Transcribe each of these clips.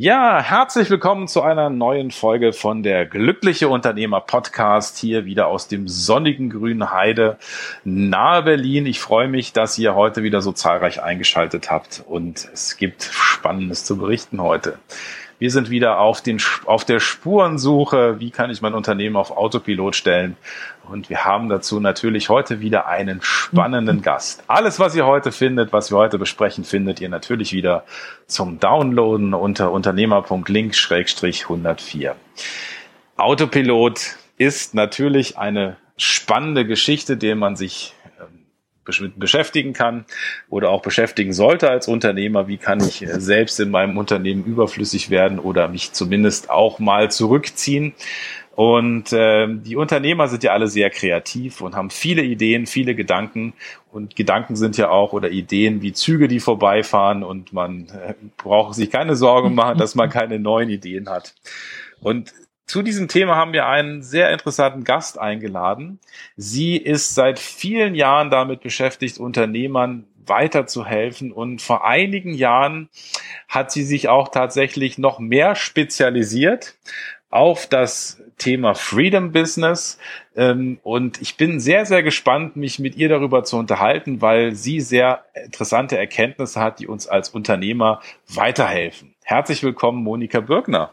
Ja, herzlich willkommen zu einer neuen Folge von der Glückliche Unternehmer Podcast hier wieder aus dem sonnigen grünen Heide nahe Berlin. Ich freue mich, dass ihr heute wieder so zahlreich eingeschaltet habt und es gibt Spannendes zu berichten heute. Wir sind wieder auf, den, auf der Spurensuche. Wie kann ich mein Unternehmen auf Autopilot stellen? Und wir haben dazu natürlich heute wieder einen spannenden Gast. Alles, was ihr heute findet, was wir heute besprechen, findet ihr natürlich wieder zum Downloaden unter unternehmer.link-104. Autopilot ist natürlich eine spannende Geschichte, der man sich beschäftigen kann oder auch beschäftigen sollte als Unternehmer. Wie kann ich äh, selbst in meinem Unternehmen überflüssig werden oder mich zumindest auch mal zurückziehen? Und äh, die Unternehmer sind ja alle sehr kreativ und haben viele Ideen, viele Gedanken. Und Gedanken sind ja auch oder Ideen wie Züge, die vorbeifahren. Und man äh, braucht sich keine Sorgen machen, dass man keine neuen Ideen hat. Und zu diesem Thema haben wir einen sehr interessanten Gast eingeladen. Sie ist seit vielen Jahren damit beschäftigt, Unternehmern weiterzuhelfen und vor einigen Jahren hat sie sich auch tatsächlich noch mehr spezialisiert auf das Thema Freedom Business. Ähm, und ich bin sehr, sehr gespannt, mich mit ihr darüber zu unterhalten, weil sie sehr interessante Erkenntnisse hat, die uns als Unternehmer weiterhelfen. Herzlich willkommen, Monika Birkner.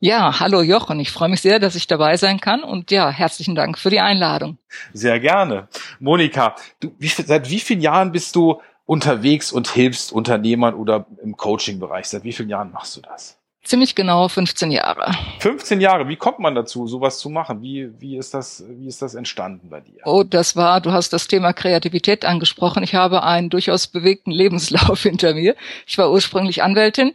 Ja, hallo Jochen, ich freue mich sehr, dass ich dabei sein kann und ja, herzlichen Dank für die Einladung. Sehr gerne. Monika, du, wie, seit wie vielen Jahren bist du unterwegs und hilfst Unternehmern oder im Coaching-Bereich? Seit wie vielen Jahren machst du das? Ziemlich genau 15 Jahre. 15 Jahre. Wie kommt man dazu, sowas zu machen? Wie, wie ist das, wie ist das entstanden bei dir? Oh, das war, du hast das Thema Kreativität angesprochen. Ich habe einen durchaus bewegten Lebenslauf hinter mir. Ich war ursprünglich Anwältin,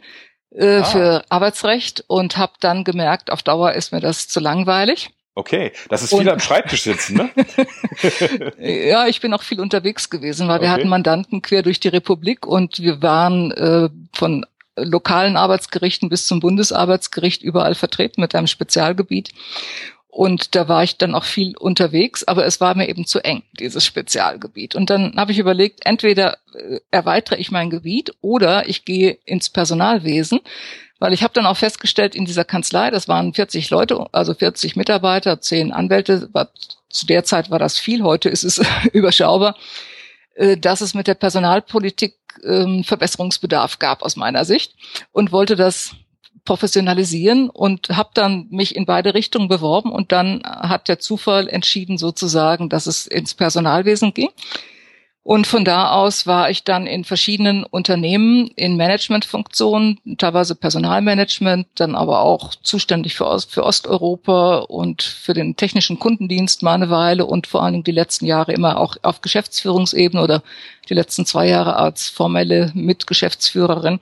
äh, ah. für Arbeitsrecht und habe dann gemerkt, auf Dauer ist mir das zu langweilig. Okay, das ist viel und, am Schreibtisch sitzen, ne? ja, ich bin auch viel unterwegs gewesen, weil okay. wir hatten Mandanten quer durch die Republik und wir waren äh, von lokalen Arbeitsgerichten bis zum Bundesarbeitsgericht überall vertreten mit einem Spezialgebiet. Und da war ich dann auch viel unterwegs, aber es war mir eben zu eng, dieses Spezialgebiet. Und dann habe ich überlegt, entweder äh, erweitere ich mein Gebiet oder ich gehe ins Personalwesen, weil ich habe dann auch festgestellt, in dieser Kanzlei, das waren 40 Leute, also 40 Mitarbeiter, 10 Anwälte, zu der Zeit war das viel, heute ist es überschaubar, äh, dass es mit der Personalpolitik ähm, Verbesserungsbedarf gab aus meiner Sicht und wollte das professionalisieren und habe dann mich in beide Richtungen beworben und dann hat der Zufall entschieden sozusagen, dass es ins Personalwesen ging. Und von da aus war ich dann in verschiedenen Unternehmen in Managementfunktionen, teilweise Personalmanagement, dann aber auch zuständig für, Ost, für Osteuropa und für den technischen Kundendienst mal eine Weile und vor allen Dingen die letzten Jahre immer auch auf Geschäftsführungsebene oder die letzten zwei Jahre als formelle Mitgeschäftsführerin.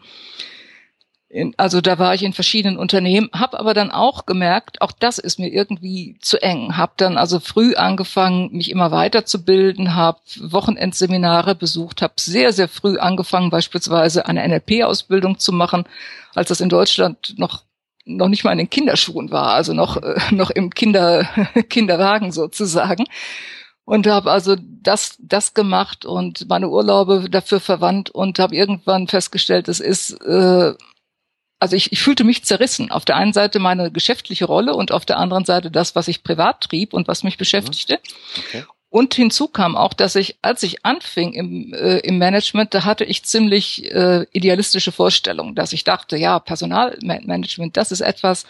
In, also da war ich in verschiedenen Unternehmen, habe aber dann auch gemerkt, auch das ist mir irgendwie zu eng. Habe dann also früh angefangen, mich immer weiterzubilden, habe Wochenendseminare besucht, habe sehr, sehr früh angefangen, beispielsweise eine NLP-Ausbildung zu machen, als das in Deutschland noch noch nicht mal in den Kinderschuhen war, also noch äh, noch im Kinder Kinderwagen sozusagen und habe also das das gemacht und meine Urlaube dafür verwandt und habe irgendwann festgestellt, es ist äh, also ich, ich fühlte mich zerrissen. Auf der einen Seite meine geschäftliche Rolle und auf der anderen Seite das, was ich privat trieb und was mich mhm. beschäftigte. Okay. Und hinzu kam auch, dass ich, als ich anfing im, äh, im Management, da hatte ich ziemlich äh, idealistische Vorstellungen, dass ich dachte, ja, Personalmanagement, das ist etwas,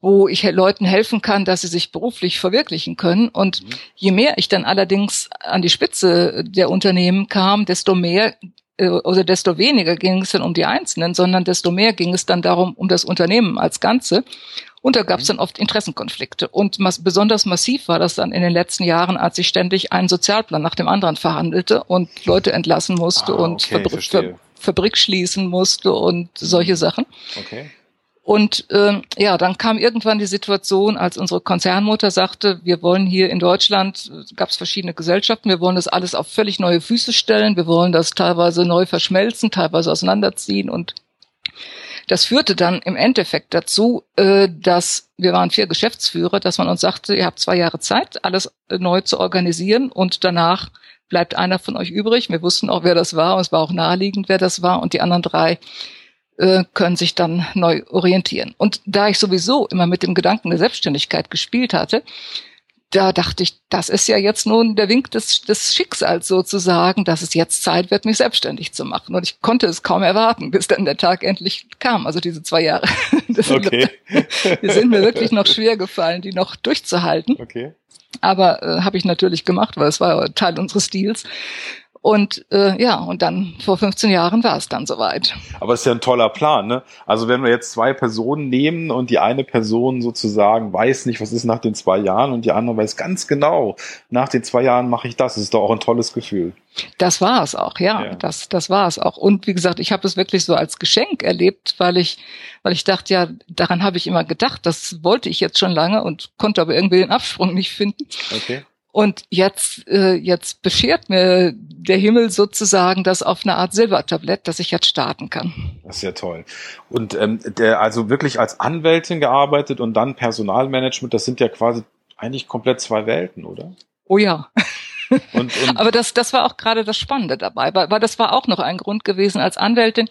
wo ich Leuten helfen kann, dass sie sich beruflich verwirklichen können. Und mhm. je mehr ich dann allerdings an die Spitze der Unternehmen kam, desto mehr oder desto weniger ging es dann um die Einzelnen, sondern desto mehr ging es dann darum, um das Unternehmen als Ganze. Und da gab es mhm. dann oft Interessenkonflikte. Und mas besonders massiv war das dann in den letzten Jahren, als ich ständig einen Sozialplan nach dem anderen verhandelte und Leute entlassen musste ah, und okay, Fabri Ver Fabrik schließen musste und solche mhm. Sachen. Okay. Und ähm, ja, dann kam irgendwann die Situation, als unsere Konzernmutter sagte, wir wollen hier in Deutschland, gab es verschiedene Gesellschaften, wir wollen das alles auf völlig neue Füße stellen, wir wollen das teilweise neu verschmelzen, teilweise auseinanderziehen. Und das führte dann im Endeffekt dazu, äh, dass wir waren vier Geschäftsführer, dass man uns sagte, ihr habt zwei Jahre Zeit, alles neu zu organisieren. Und danach bleibt einer von euch übrig. Wir wussten auch, wer das war. Und es war auch naheliegend, wer das war. Und die anderen drei äh, können sich dann neu orientieren. Und da ich sowieso immer mit dem Gedanken der Selbstständigkeit gespielt hatte, da dachte ich, das ist ja jetzt nun der Wink des, des Schicksals sozusagen, dass es jetzt Zeit wird, mich selbstständig zu machen. Und ich konnte es kaum erwarten, bis dann der Tag endlich kam, also diese zwei Jahre. Das okay. Sind, die sind mir wirklich noch schwer gefallen, die noch durchzuhalten. Okay. Aber äh, habe ich natürlich gemacht, weil es war Teil unseres Deals. Und äh, ja, und dann vor 15 Jahren war es dann soweit. Aber es ist ja ein toller Plan, ne? Also wenn wir jetzt zwei Personen nehmen und die eine Person sozusagen weiß nicht, was ist nach den zwei Jahren und die andere weiß ganz genau, nach den zwei Jahren mache ich das, das ist doch auch ein tolles Gefühl. Das war es auch, ja, ja. Das, das war es auch. Und wie gesagt, ich habe es wirklich so als Geschenk erlebt, weil ich, weil ich dachte, ja, daran habe ich immer gedacht, das wollte ich jetzt schon lange und konnte aber irgendwie den Absprung nicht finden. Okay. Und jetzt, äh, jetzt beschert mir der Himmel sozusagen das auf eine Art Silbertablett, dass ich jetzt starten kann. Das ist ja toll. Und ähm, der also wirklich als Anwältin gearbeitet und dann Personalmanagement, das sind ja quasi eigentlich komplett zwei Welten, oder? Oh ja. Und, und Aber das, das war auch gerade das Spannende dabei, weil, weil das war auch noch ein Grund gewesen als Anwältin.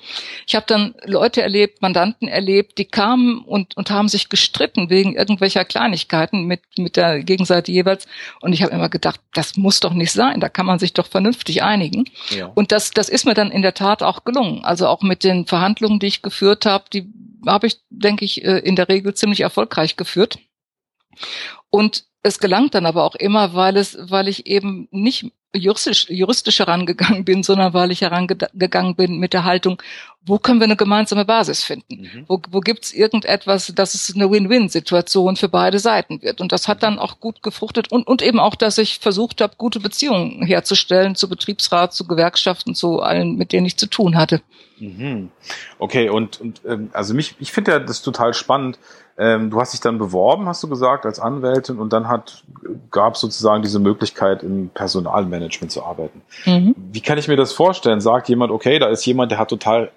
Ich habe dann Leute erlebt, Mandanten erlebt, die kamen und, und haben sich gestritten wegen irgendwelcher Kleinigkeiten mit, mit der Gegenseite jeweils. Und ich habe immer gedacht, das muss doch nicht sein, da kann man sich doch vernünftig einigen. Ja. Und das, das ist mir dann in der Tat auch gelungen. Also auch mit den Verhandlungen, die ich geführt habe, die habe ich, denke ich, äh, in der Regel ziemlich erfolgreich geführt. Und es gelangt dann aber auch immer, weil es, weil ich eben nicht juristisch, juristisch herangegangen bin, sondern weil ich herangegangen bin mit der Haltung, wo können wir eine gemeinsame Basis finden? Mhm. Wo, wo gibt es irgendetwas, dass es eine Win-Win-Situation für beide Seiten wird? Und das hat dann auch gut gefruchtet und, und eben auch, dass ich versucht habe, gute Beziehungen herzustellen zu Betriebsrat, zu Gewerkschaften, zu allen, mit denen ich zu tun hatte. Mhm. Okay, und, und ähm, also mich, ich finde ja das total spannend, ähm, du hast dich dann beworben, hast du gesagt, als Anwältin und dann hat, gab es sozusagen diese Möglichkeit, im Personalmanagement zu arbeiten. Mhm. Wie kann ich mir das vorstellen? Sagt jemand, okay, da ist jemand, der hat total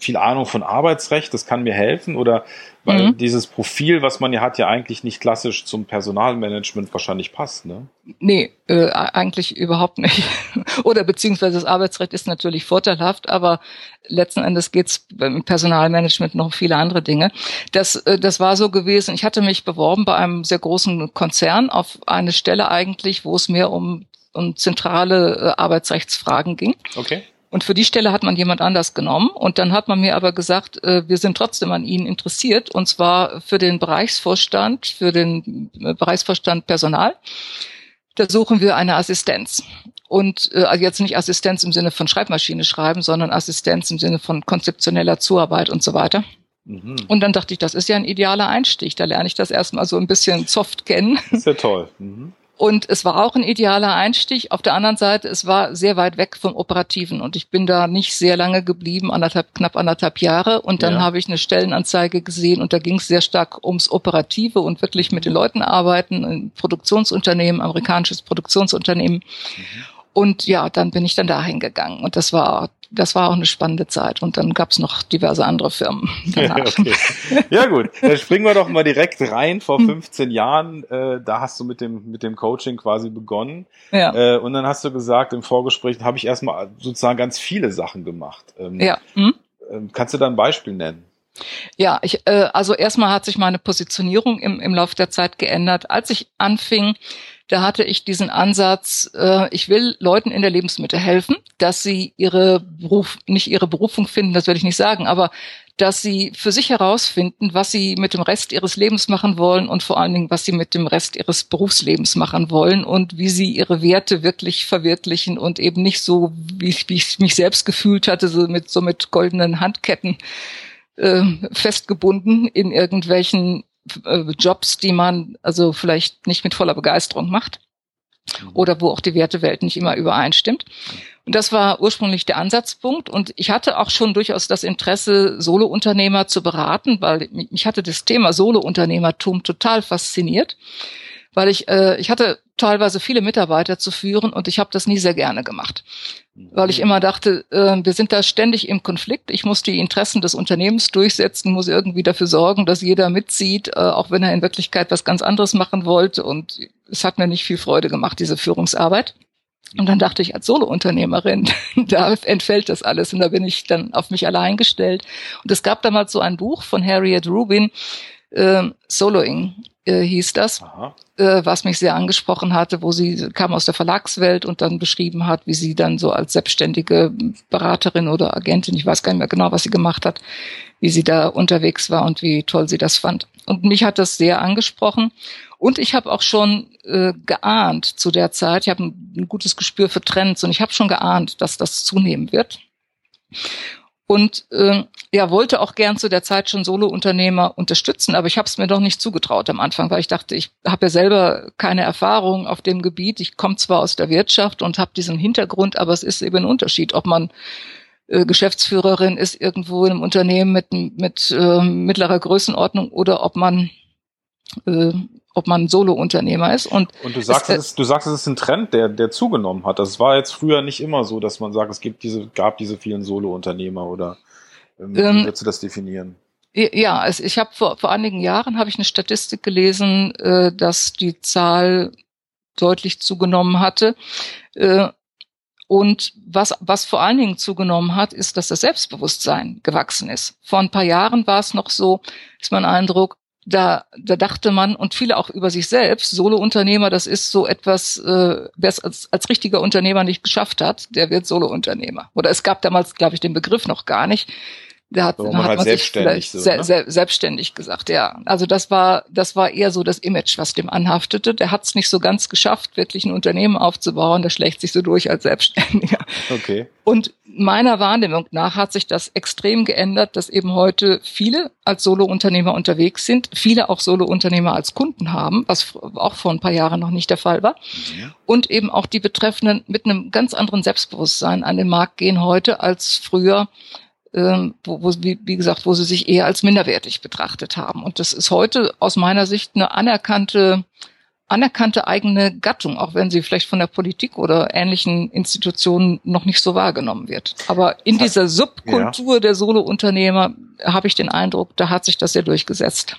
viel Ahnung von Arbeitsrecht, das kann mir helfen? Oder weil mhm. dieses Profil, was man ja hat, ja eigentlich nicht klassisch zum Personalmanagement wahrscheinlich passt, ne? Nee, äh, eigentlich überhaupt nicht. Oder beziehungsweise das Arbeitsrecht ist natürlich vorteilhaft, aber letzten Endes geht's beim Personalmanagement noch um viele andere Dinge. Das, äh, das war so gewesen, ich hatte mich beworben bei einem sehr großen Konzern auf eine Stelle eigentlich, wo es mehr um, um zentrale äh, Arbeitsrechtsfragen ging. Okay. Und für die Stelle hat man jemand anders genommen. Und dann hat man mir aber gesagt, äh, wir sind trotzdem an Ihnen interessiert. Und zwar für den Bereichsvorstand, für den äh, Bereichsvorstand Personal. Da suchen wir eine Assistenz. Und äh, also jetzt nicht Assistenz im Sinne von Schreibmaschine schreiben, sondern Assistenz im Sinne von konzeptioneller Zuarbeit und so weiter. Mhm. Und dann dachte ich, das ist ja ein idealer Einstieg. Da lerne ich das erstmal so ein bisschen soft kennen. ist ja toll. Mhm. Und es war auch ein idealer Einstieg. Auf der anderen Seite, es war sehr weit weg vom Operativen und ich bin da nicht sehr lange geblieben, anderthalb, knapp anderthalb Jahre. Und dann ja. habe ich eine Stellenanzeige gesehen und da ging es sehr stark ums Operative und wirklich mit den Leuten arbeiten, ein Produktionsunternehmen, amerikanisches Produktionsunternehmen. Mhm. Und ja, dann bin ich dann dahin gegangen und das war das war auch eine spannende Zeit. Und dann gab es noch diverse andere Firmen. Danach. okay. Ja gut, dann springen wir doch mal direkt rein. Vor 15 hm. Jahren, äh, da hast du mit dem mit dem Coaching quasi begonnen. Ja. Äh, und dann hast du gesagt im Vorgespräch, habe ich erstmal sozusagen ganz viele Sachen gemacht. Ähm, ja. Hm? Äh, kannst du da ein Beispiel nennen? Ja, ich, äh, also erstmal hat sich meine Positionierung im, im Laufe der Zeit geändert. Als ich anfing, da hatte ich diesen Ansatz, äh, ich will Leuten in der Lebensmittel helfen, dass sie ihre Beruf, nicht ihre Berufung finden, das werde ich nicht sagen, aber dass sie für sich herausfinden, was sie mit dem Rest ihres Lebens machen wollen und vor allen Dingen, was sie mit dem Rest ihres Berufslebens machen wollen und wie sie ihre Werte wirklich verwirklichen und eben nicht so, wie ich, wie ich mich selbst gefühlt hatte, so mit, so mit goldenen Handketten äh, festgebunden in irgendwelchen äh, Jobs, die man also vielleicht nicht mit voller Begeisterung macht. mhm. oder wo auch die Wertewelt nicht immer übereinstimmt. Und das war ursprünglich der Ansatzpunkt. Und ich hatte auch schon durchaus das Interesse, Solo-Unternehmer zu beraten, weil mich hatte das Thema Solo-Unternehmertum total fasziniert, weil ich, äh, ich hatte teilweise viele Mitarbeiter zu führen und ich habe das nie sehr gerne gemacht, weil ich immer dachte, äh, wir sind da ständig im Konflikt. Ich muss die Interessen des Unternehmens durchsetzen, muss irgendwie dafür sorgen, dass jeder mitzieht, äh, auch wenn er in Wirklichkeit was ganz anderes machen wollte. Und es hat mir nicht viel Freude gemacht, diese Führungsarbeit. Und dann dachte ich, als Solo-Unternehmerin, da entfällt das alles und da bin ich dann auf mich allein gestellt. Und es gab damals so ein Buch von Harriet Rubin, äh, Soloing äh, hieß das, äh, was mich sehr angesprochen hatte, wo sie kam aus der Verlagswelt und dann beschrieben hat, wie sie dann so als selbstständige Beraterin oder Agentin, ich weiß gar nicht mehr genau, was sie gemacht hat, wie sie da unterwegs war und wie toll sie das fand. Und mich hat das sehr angesprochen. Und ich habe auch schon äh, geahnt zu der Zeit, ich habe ein, ein gutes Gespür für Trends und ich habe schon geahnt, dass das zunehmen wird und äh, ja wollte auch gern zu der Zeit schon Solo-Unternehmer unterstützen, aber ich habe es mir doch nicht zugetraut am Anfang, weil ich dachte, ich habe ja selber keine Erfahrung auf dem Gebiet. Ich komme zwar aus der Wirtschaft und habe diesen Hintergrund, aber es ist eben ein Unterschied, ob man äh, Geschäftsführerin ist irgendwo in einem Unternehmen mit, mit äh, mittlerer Größenordnung oder ob man äh, ob man Solo-Unternehmer ist. Und, und du sagst, es, es ist, du sagst, es ist ein Trend, der, der zugenommen hat. Das war jetzt früher nicht immer so, dass man sagt, es gibt diese, gab diese vielen Solo-Unternehmer oder ähm, wie ähm, würdest du das definieren? Ja, also ich habe vor, vor einigen Jahren habe ich eine Statistik gelesen, äh, dass die Zahl deutlich zugenommen hatte. Äh, und was, was vor allen Dingen zugenommen hat, ist, dass das Selbstbewusstsein gewachsen ist. Vor ein paar Jahren war es noch so, ist mein Eindruck, da, da dachte man und viele auch über sich selbst, Solo-Unternehmer, das ist so etwas, äh, wer es als, als richtiger Unternehmer nicht geschafft hat, der wird Solo-Unternehmer. Oder es gab damals, glaube ich, den Begriff noch gar nicht. Da hat, so, man hat man selbstständig, so, ne? se selbstständig gesagt, ja. Also das war, das war eher so das Image, was dem anhaftete. Der hat es nicht so ganz geschafft, wirklich ein Unternehmen aufzubauen. Der schlägt sich so durch als Selbstständiger. Okay. Und meiner Wahrnehmung nach hat sich das extrem geändert, dass eben heute viele als Solo-Unternehmer unterwegs sind, viele auch Solo-Unternehmer als Kunden haben, was auch vor ein paar Jahren noch nicht der Fall war. Ja. Und eben auch die Betreffenden mit einem ganz anderen Selbstbewusstsein an den Markt gehen heute als früher ähm, wo, wo, wie, wie gesagt, wo sie sich eher als minderwertig betrachtet haben. Und das ist heute aus meiner Sicht eine anerkannte, anerkannte eigene Gattung, auch wenn sie vielleicht von der Politik oder ähnlichen Institutionen noch nicht so wahrgenommen wird. Aber in dieser Subkultur ja. der Solo-Unternehmer habe ich den Eindruck, da hat sich das sehr durchgesetzt.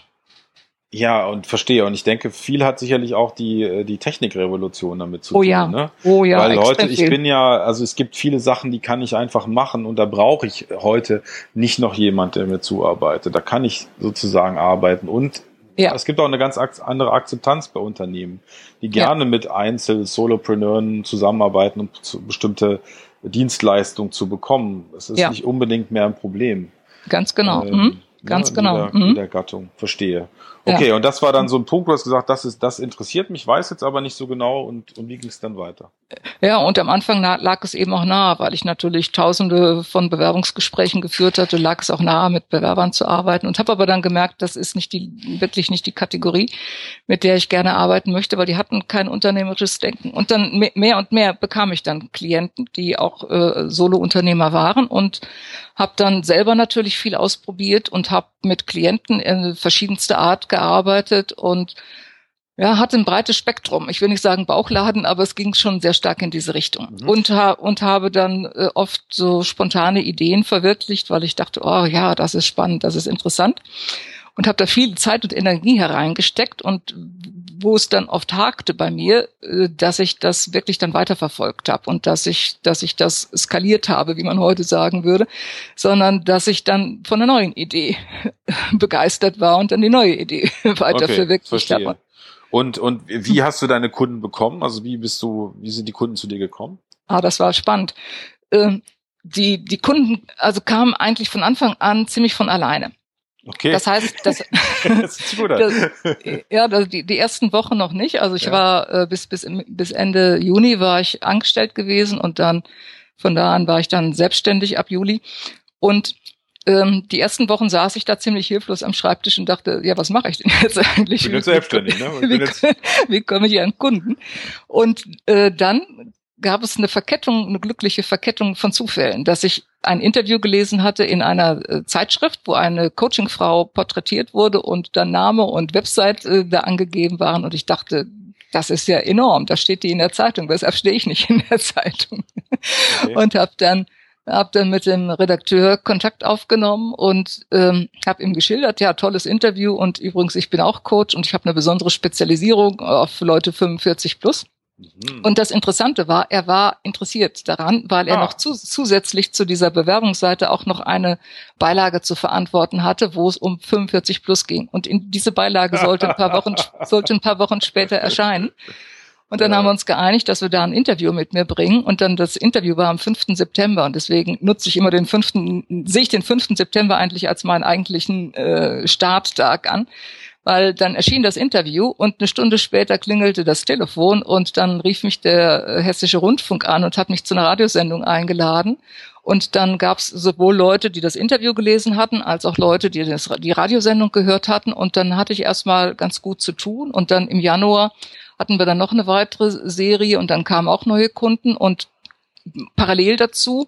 Ja, und verstehe. Und ich denke, viel hat sicherlich auch die, äh, die Technikrevolution damit zu oh tun. Ja. Ne? Oh ja. Weil Leute, ich bin ja, also es gibt viele Sachen, die kann ich einfach machen und da brauche ich heute nicht noch jemand, der mir zuarbeitet. Da kann ich sozusagen arbeiten. Und ja. es gibt auch eine ganz andere Akzeptanz bei Unternehmen, die gerne ja. mit Einzel-Solopreneuren zusammenarbeiten, um bestimmte Dienstleistungen zu bekommen. Es ist ja. nicht unbedingt mehr ein Problem. Ganz genau. Ähm, mhm. Ganz ne, genau. In der, mhm. in der Gattung. Verstehe. Okay, ja. und das war dann so ein Punkt, wo du hast gesagt, das ist, das interessiert mich, weiß jetzt aber nicht so genau und, und wie ging es dann weiter? Ja, und am Anfang lag es eben auch nahe, weil ich natürlich tausende von Bewerbungsgesprächen geführt hatte, lag es auch nahe, mit Bewerbern zu arbeiten und habe aber dann gemerkt, das ist nicht die, wirklich nicht die Kategorie, mit der ich gerne arbeiten möchte, weil die hatten kein unternehmerisches Denken. Und dann mehr und mehr bekam ich dann Klienten, die auch äh, Solo-Unternehmer waren und habe dann selber natürlich viel ausprobiert und habe mit Klienten in verschiedenster Art gearbeitet und ja, hatte ein breites Spektrum. Ich will nicht sagen Bauchladen, aber es ging schon sehr stark in diese Richtung. Mhm. Und, ha und habe dann äh, oft so spontane Ideen verwirklicht, weil ich dachte, oh ja, das ist spannend, das ist interessant. Und habe da viel Zeit und Energie hereingesteckt und wo es dann oft hakte bei mir, äh, dass ich das wirklich dann weiterverfolgt habe und dass ich, dass ich das skaliert habe, wie man heute sagen würde, sondern dass ich dann von einer neuen Idee begeistert war und dann die neue Idee weiter okay, verwirklicht habe. Und, und wie hast du deine Kunden bekommen? Also wie bist du, wie sind die Kunden zu dir gekommen? Ah, das war spannend. Ähm, die, die Kunden, also kamen eigentlich von Anfang an ziemlich von alleine. Okay. Das heißt, das, das, das ja, das, die, die ersten Wochen noch nicht. Also ich ja. war äh, bis, bis, bis Ende Juni war ich angestellt gewesen und dann von da an war ich dann selbstständig ab Juli. Und ähm, die ersten Wochen saß ich da ziemlich hilflos am Schreibtisch und dachte, ja, was mache ich denn jetzt eigentlich? Ich bin jetzt selbstständig, ne? wie, jetzt wie komme ich an Kunden? Und äh, dann gab es eine Verkettung, eine glückliche Verkettung von Zufällen, dass ich ein Interview gelesen hatte in einer äh, Zeitschrift, wo eine Coachingfrau porträtiert wurde und dann Name und Website äh, da angegeben waren und ich dachte, das ist ja enorm, da steht die in der Zeitung, weshalb stehe ich nicht in der Zeitung? Okay. Und habe dann hab dann mit dem Redakteur Kontakt aufgenommen und ähm, habe ihm geschildert, ja, tolles Interview und übrigens, ich bin auch Coach und ich habe eine besondere Spezialisierung auf Leute 45 plus. Mhm. Und das Interessante war, er war interessiert daran, weil er ah. noch zu, zusätzlich zu dieser Bewerbungsseite auch noch eine Beilage zu verantworten hatte, wo es um 45 plus ging. Und in diese Beilage sollte ein paar Wochen, sollte ein paar Wochen später erscheinen. Und dann ja. haben wir uns geeinigt, dass wir da ein Interview mit mir bringen. Und dann das Interview war am 5. September. Und deswegen nutze ich immer den 5., sehe ich den 5. September eigentlich als meinen eigentlichen äh, Starttag an weil dann erschien das Interview und eine Stunde später klingelte das Telefon und dann rief mich der äh, Hessische Rundfunk an und hat mich zu einer Radiosendung eingeladen. Und dann gab es sowohl Leute, die das Interview gelesen hatten, als auch Leute, die das, die Radiosendung gehört hatten. Und dann hatte ich erstmal ganz gut zu tun. Und dann im Januar hatten wir dann noch eine weitere Serie und dann kamen auch neue Kunden. Und parallel dazu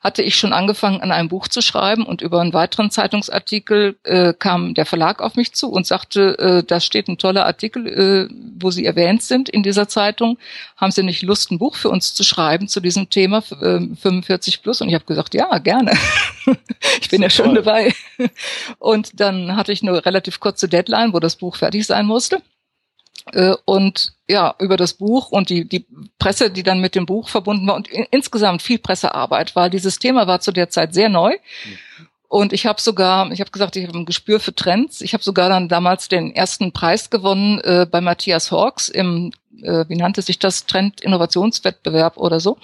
hatte ich schon angefangen, an einem Buch zu schreiben und über einen weiteren Zeitungsartikel äh, kam der Verlag auf mich zu und sagte, äh, da steht ein toller Artikel, äh, wo Sie erwähnt sind in dieser Zeitung. Haben Sie nicht Lust, ein Buch für uns zu schreiben zu diesem Thema äh, 45 plus? Und ich habe gesagt, ja, gerne. ich bin ja schon dabei. Und dann hatte ich eine relativ kurze Deadline, wo das Buch fertig sein musste. Äh, und ja, über das Buch und die, die Presse, die dann mit dem Buch verbunden war und in, insgesamt viel Pressearbeit, weil dieses Thema war zu der Zeit sehr neu. Und ich habe sogar, ich habe gesagt, ich habe ein Gespür für Trends. Ich habe sogar dann damals den ersten Preis gewonnen äh, bei Matthias Hawks im, äh, wie nannte sich das, Trend-Innovationswettbewerb oder so,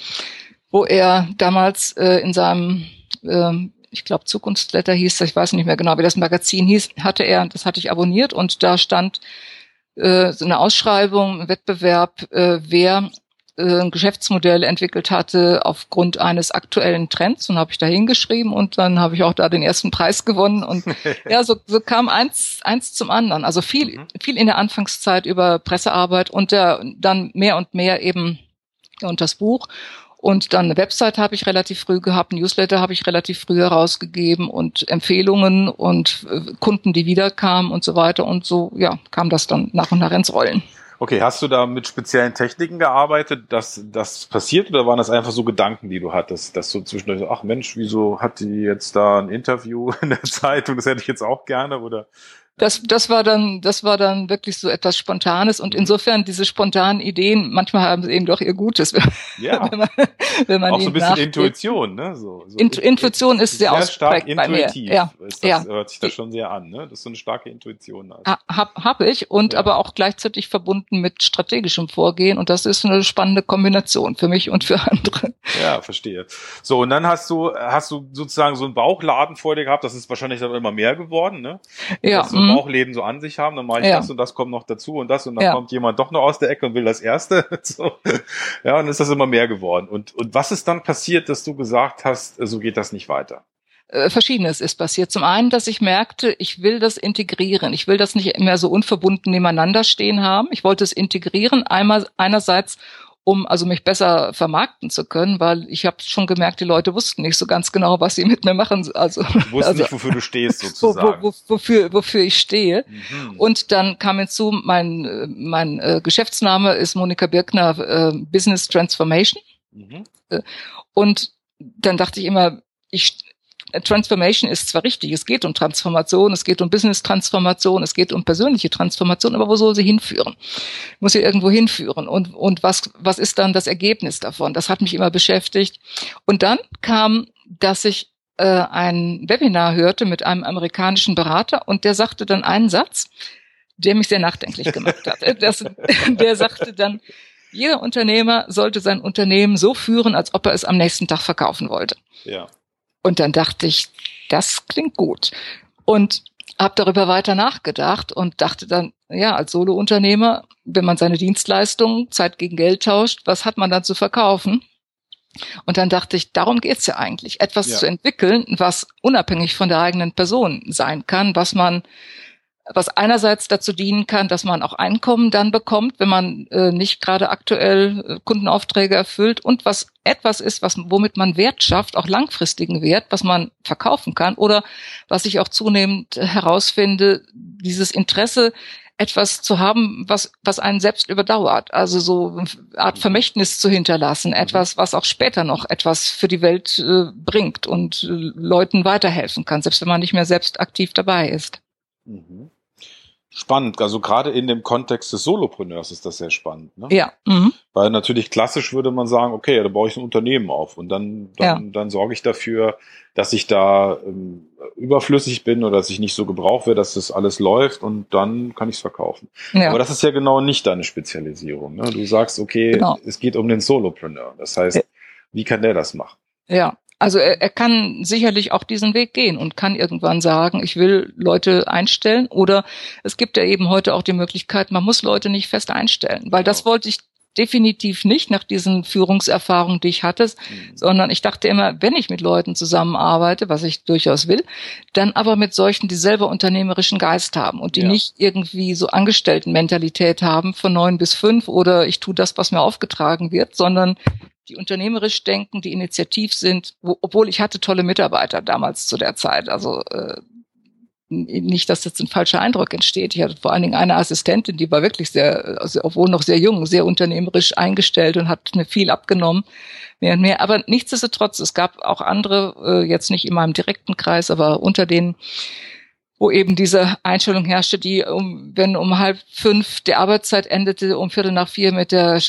wo er damals äh, in seinem äh, ich glaube Zukunftsletter hieß, ich weiß nicht mehr genau, wie das Magazin hieß, hatte er, das hatte ich abonniert und da stand äh, so eine Ausschreibung, ein Wettbewerb, äh, wer äh, ein Geschäftsmodell entwickelt hatte aufgrund eines aktuellen Trends und habe ich da hingeschrieben und dann habe ich auch da den ersten Preis gewonnen und ja, so, so kam eins, eins zum anderen. Also viel, mhm. viel in der Anfangszeit über Pressearbeit und der, dann mehr und mehr eben und das Buch. Und dann eine Website habe ich relativ früh gehabt, Newsletter habe ich relativ früh herausgegeben und Empfehlungen und äh, Kunden, die wiederkamen und so weiter. Und so, ja, kam das dann nach und nach ins Rollen. Okay, hast du da mit speziellen Techniken gearbeitet, dass das passiert oder waren das einfach so Gedanken, die du hattest, dass du zwischendurch ach Mensch, wieso hat die jetzt da ein Interview in der Zeitung, das hätte ich jetzt auch gerne oder das, das war dann, das war dann wirklich so etwas Spontanes und insofern diese spontanen Ideen, manchmal haben sie eben doch ihr Gutes, ja. wenn man, wenn man auch so ein bisschen nachgeht. Intuition, ne? So, so Int Intuition ist sehr, sehr stark intuitiv. Ja, ist das, ja. hört sich das schon sehr an, ne? Das ist so eine starke Intuition. Also. Hab, hab ich und ja. aber auch gleichzeitig verbunden mit strategischem Vorgehen und das ist eine spannende Kombination für mich und für andere. Ja, verstehe. So und dann hast du hast du sozusagen so einen Bauchladen vor dir gehabt. Das ist wahrscheinlich dann immer mehr geworden, ne? Ja mhm. Bauchleben so an sich haben, dann mache ich ja. das und das kommt noch dazu und das und dann ja. kommt jemand doch noch aus der Ecke und will das erste. so. Ja, und ist das immer mehr geworden. Und, und was ist dann passiert, dass du gesagt hast, so geht das nicht weiter? Äh, Verschiedenes ist passiert. Zum einen, dass ich merkte, ich will das integrieren. Ich will das nicht mehr so unverbunden nebeneinander stehen haben. Ich wollte es integrieren. Einmal einerseits, um also mich besser vermarkten zu können, weil ich habe schon gemerkt, die Leute wussten nicht so ganz genau, was sie mit mir machen. Also wussten also, nicht, wofür du stehst sozusagen. Wo, wo, wofür, wofür ich stehe. Mhm. Und dann kam hinzu, mein mein äh, Geschäftsname ist Monika Birkner äh, Business Transformation. Mhm. Äh, und dann dachte ich immer, ich Transformation ist zwar richtig, es geht um Transformation, es geht um Business-Transformation, es geht um persönliche Transformation, aber wo soll sie hinführen? Muss sie irgendwo hinführen? Und, und was, was ist dann das Ergebnis davon? Das hat mich immer beschäftigt. Und dann kam, dass ich äh, ein Webinar hörte mit einem amerikanischen Berater und der sagte dann einen Satz, der mich sehr nachdenklich gemacht hat. Das, der sagte dann, jeder Unternehmer sollte sein Unternehmen so führen, als ob er es am nächsten Tag verkaufen wollte. Ja. Und dann dachte ich, das klingt gut. Und habe darüber weiter nachgedacht und dachte dann, ja, als Solo-Unternehmer, wenn man seine Dienstleistungen Zeit gegen Geld tauscht, was hat man dann zu verkaufen? Und dann dachte ich, darum geht's ja eigentlich, etwas ja. zu entwickeln, was unabhängig von der eigenen Person sein kann, was man was einerseits dazu dienen kann, dass man auch Einkommen dann bekommt, wenn man äh, nicht gerade aktuell äh, Kundenaufträge erfüllt und was etwas ist, was, womit man Wert schafft, auch langfristigen Wert, was man verkaufen kann oder was ich auch zunehmend herausfinde, dieses Interesse, etwas zu haben, was, was einen selbst überdauert. Also so eine Art Vermächtnis zu hinterlassen, mhm. etwas, was auch später noch etwas für die Welt äh, bringt und äh, Leuten weiterhelfen kann, selbst wenn man nicht mehr selbst aktiv dabei ist. Mhm spannend. Also gerade in dem Kontext des Solopreneurs ist das sehr spannend. Ne? Ja. Mhm. Weil natürlich klassisch würde man sagen, okay, da baue ich ein Unternehmen auf und dann, dann, ja. dann sorge ich dafür, dass ich da ähm, überflüssig bin oder dass ich nicht so gebraucht werde, dass das alles läuft und dann kann ich es verkaufen. Ja. Aber das ist ja genau nicht deine Spezialisierung. Ne? Du sagst, okay, genau. es geht um den Solopreneur. Das heißt, wie kann der das machen? Ja, also er, er kann sicherlich auch diesen Weg gehen und kann irgendwann sagen, ich will Leute einstellen. Oder es gibt ja eben heute auch die Möglichkeit, man muss Leute nicht fest einstellen, weil das wollte ich definitiv nicht nach diesen Führungserfahrungen, die ich hatte, mhm. sondern ich dachte immer, wenn ich mit Leuten zusammenarbeite, was ich durchaus will, dann aber mit solchen, die selber unternehmerischen Geist haben und die ja. nicht irgendwie so Angestelltenmentalität haben von neun bis fünf oder ich tue das, was mir aufgetragen wird, sondern die unternehmerisch denken, die initiativ sind, wo, obwohl ich hatte tolle Mitarbeiter damals zu der Zeit. Also äh, nicht, dass jetzt ein falscher Eindruck entsteht. Ich hatte vor allen Dingen eine Assistentin, die war wirklich sehr, also obwohl noch sehr jung, sehr unternehmerisch eingestellt und hat mir viel abgenommen, mehr und mehr. Aber nichtsdestotrotz, es gab auch andere, äh, jetzt nicht in meinem direkten Kreis, aber unter den wo eben diese Einstellung herrschte, die, um, wenn um halb fünf die Arbeitszeit endete, um Viertel nach vier mit der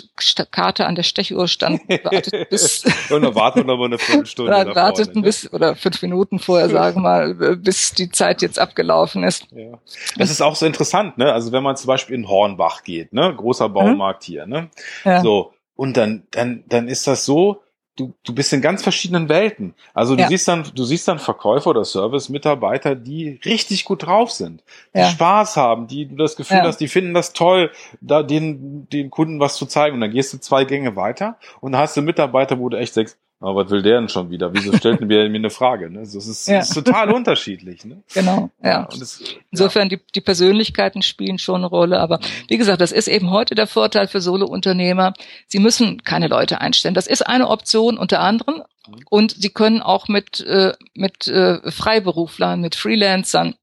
Karte an der Stechuhr stand, wartet bis und dann warten wir noch mal eine Viertelstunde. Dann warteten vorne, ne? bis oder fünf Minuten vorher, sagen wir mal, bis die Zeit jetzt abgelaufen ist. Ja. Das ist auch so interessant, ne? Also wenn man zum Beispiel in Hornbach geht, ne, großer Baumarkt mhm. hier, ne, ja. so und dann dann dann ist das so du, du bist in ganz verschiedenen Welten. Also du ja. siehst dann, du siehst dann Verkäufer oder Service-Mitarbeiter, die richtig gut drauf sind, die ja. Spaß haben, die du das Gefühl ja. hast, die finden das toll, da den, den Kunden was zu zeigen. Und dann gehst du zwei Gänge weiter und dann hast du Mitarbeiter, wo du echt sagst, aber was will der denn schon wieder? Wieso stellt mir mir eine Frage? Ne? Das, ist, ja. ist total unterschiedlich. Ne? Genau, ja. Das, Insofern, die, die Persönlichkeiten spielen schon eine Rolle. Aber wie gesagt, das ist eben heute der Vorteil für Solo-Unternehmer. Sie müssen keine Leute einstellen. Das ist eine Option unter anderem. Und sie können auch mit, äh, mit äh, Freiberuflern, mit Freelancern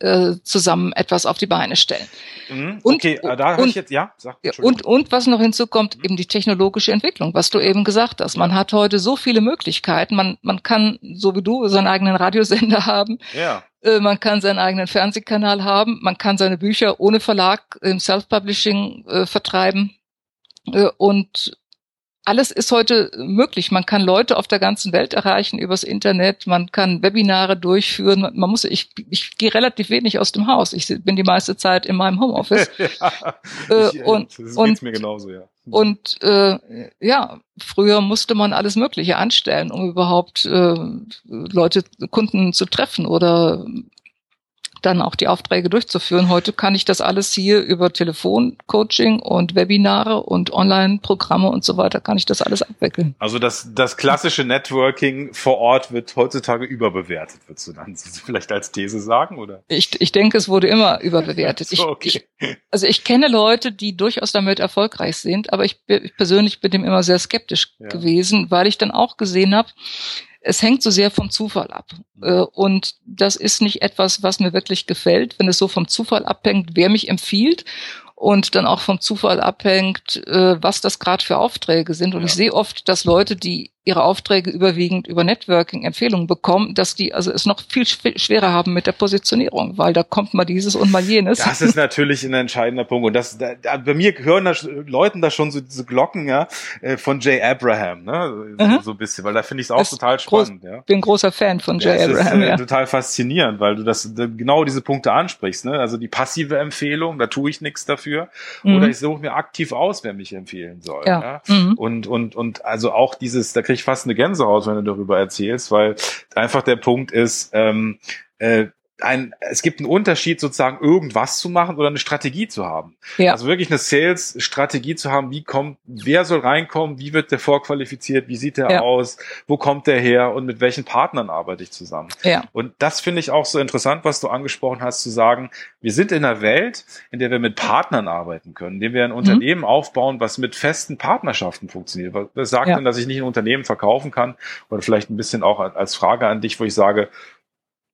äh, zusammen etwas auf die Beine stellen. Mhm, und, okay, äh, da habe ich jetzt, ja, sag, und, und was noch hinzukommt, eben die technologische Entwicklung, was du eben gesagt hast. Man hat heute so viele Möglichkeiten. Man, man kann, so wie du, seinen eigenen Radiosender haben. Ja. Äh, man kann seinen eigenen Fernsehkanal haben. Man kann seine Bücher ohne Verlag im Self-Publishing äh, vertreiben. Äh, und alles ist heute möglich. Man kann Leute auf der ganzen Welt erreichen übers Internet. Man kann Webinare durchführen. Man muss, ich, ich gehe relativ wenig aus dem Haus. Ich bin die meiste Zeit in meinem Homeoffice. ja, äh, ich, und, das und, mir genauso, ja. Und äh, ja, früher musste man alles Mögliche anstellen, um überhaupt äh, Leute, Kunden zu treffen oder dann auch die Aufträge durchzuführen. Heute kann ich das alles hier über Telefoncoaching und Webinare und Online-Programme und so weiter, kann ich das alles abwickeln. Also das, das klassische Networking vor Ort wird heutzutage überbewertet, würdest du dann vielleicht als These sagen, oder? Ich, ich denke, es wurde immer überbewertet. so, okay. ich, also ich kenne Leute, die durchaus damit erfolgreich sind, aber ich, ich persönlich bin dem immer sehr skeptisch ja. gewesen, weil ich dann auch gesehen habe, es hängt so sehr vom Zufall ab. Mhm. Äh, und das ist nicht etwas, was mir wirklich gefällt, wenn es so vom Zufall abhängt, wer mich empfiehlt und dann auch vom Zufall abhängt, äh, was das gerade für Aufträge sind. Und ja. ich sehe oft, dass Leute, die ihre Aufträge überwiegend über Networking-Empfehlungen bekommen, dass die also es noch viel schwerer haben mit der Positionierung, weil da kommt mal dieses und mal jenes. Das ist natürlich ein entscheidender Punkt. Und das, da, da, bei mir hören da Leuten da schon so diese Glocken ja, äh, von Jay Abraham, ne? So, mhm. so ein bisschen, weil da finde ich es auch das total spannend. Groß, ja. bin großer Fan von Jay ja, Abraham. Ist, äh, ja. Total faszinierend, weil du das genau diese Punkte ansprichst. Ne? Also die passive Empfehlung, da tue ich nichts dafür. Mhm. Oder ich suche mir aktiv aus, wer mich empfehlen soll. Ja. ja? Mhm. Und, und, und also auch dieses, da kriege fast eine Gänsehaut, wenn du darüber erzählst, weil einfach der Punkt ist, ähm, äh, ein, es gibt einen Unterschied, sozusagen irgendwas zu machen oder eine Strategie zu haben. Ja. Also wirklich eine Sales-Strategie zu haben, wie kommt, wer soll reinkommen, wie wird der vorqualifiziert, wie sieht der ja. aus, wo kommt der her und mit welchen Partnern arbeite ich zusammen. Ja. Und das finde ich auch so interessant, was du angesprochen hast, zu sagen, wir sind in einer Welt, in der wir mit Partnern arbeiten können, in der wir ein mhm. Unternehmen aufbauen, was mit festen Partnerschaften funktioniert. Was sagt ja. denn, dass ich nicht ein Unternehmen verkaufen kann? Oder vielleicht ein bisschen auch als Frage an dich, wo ich sage,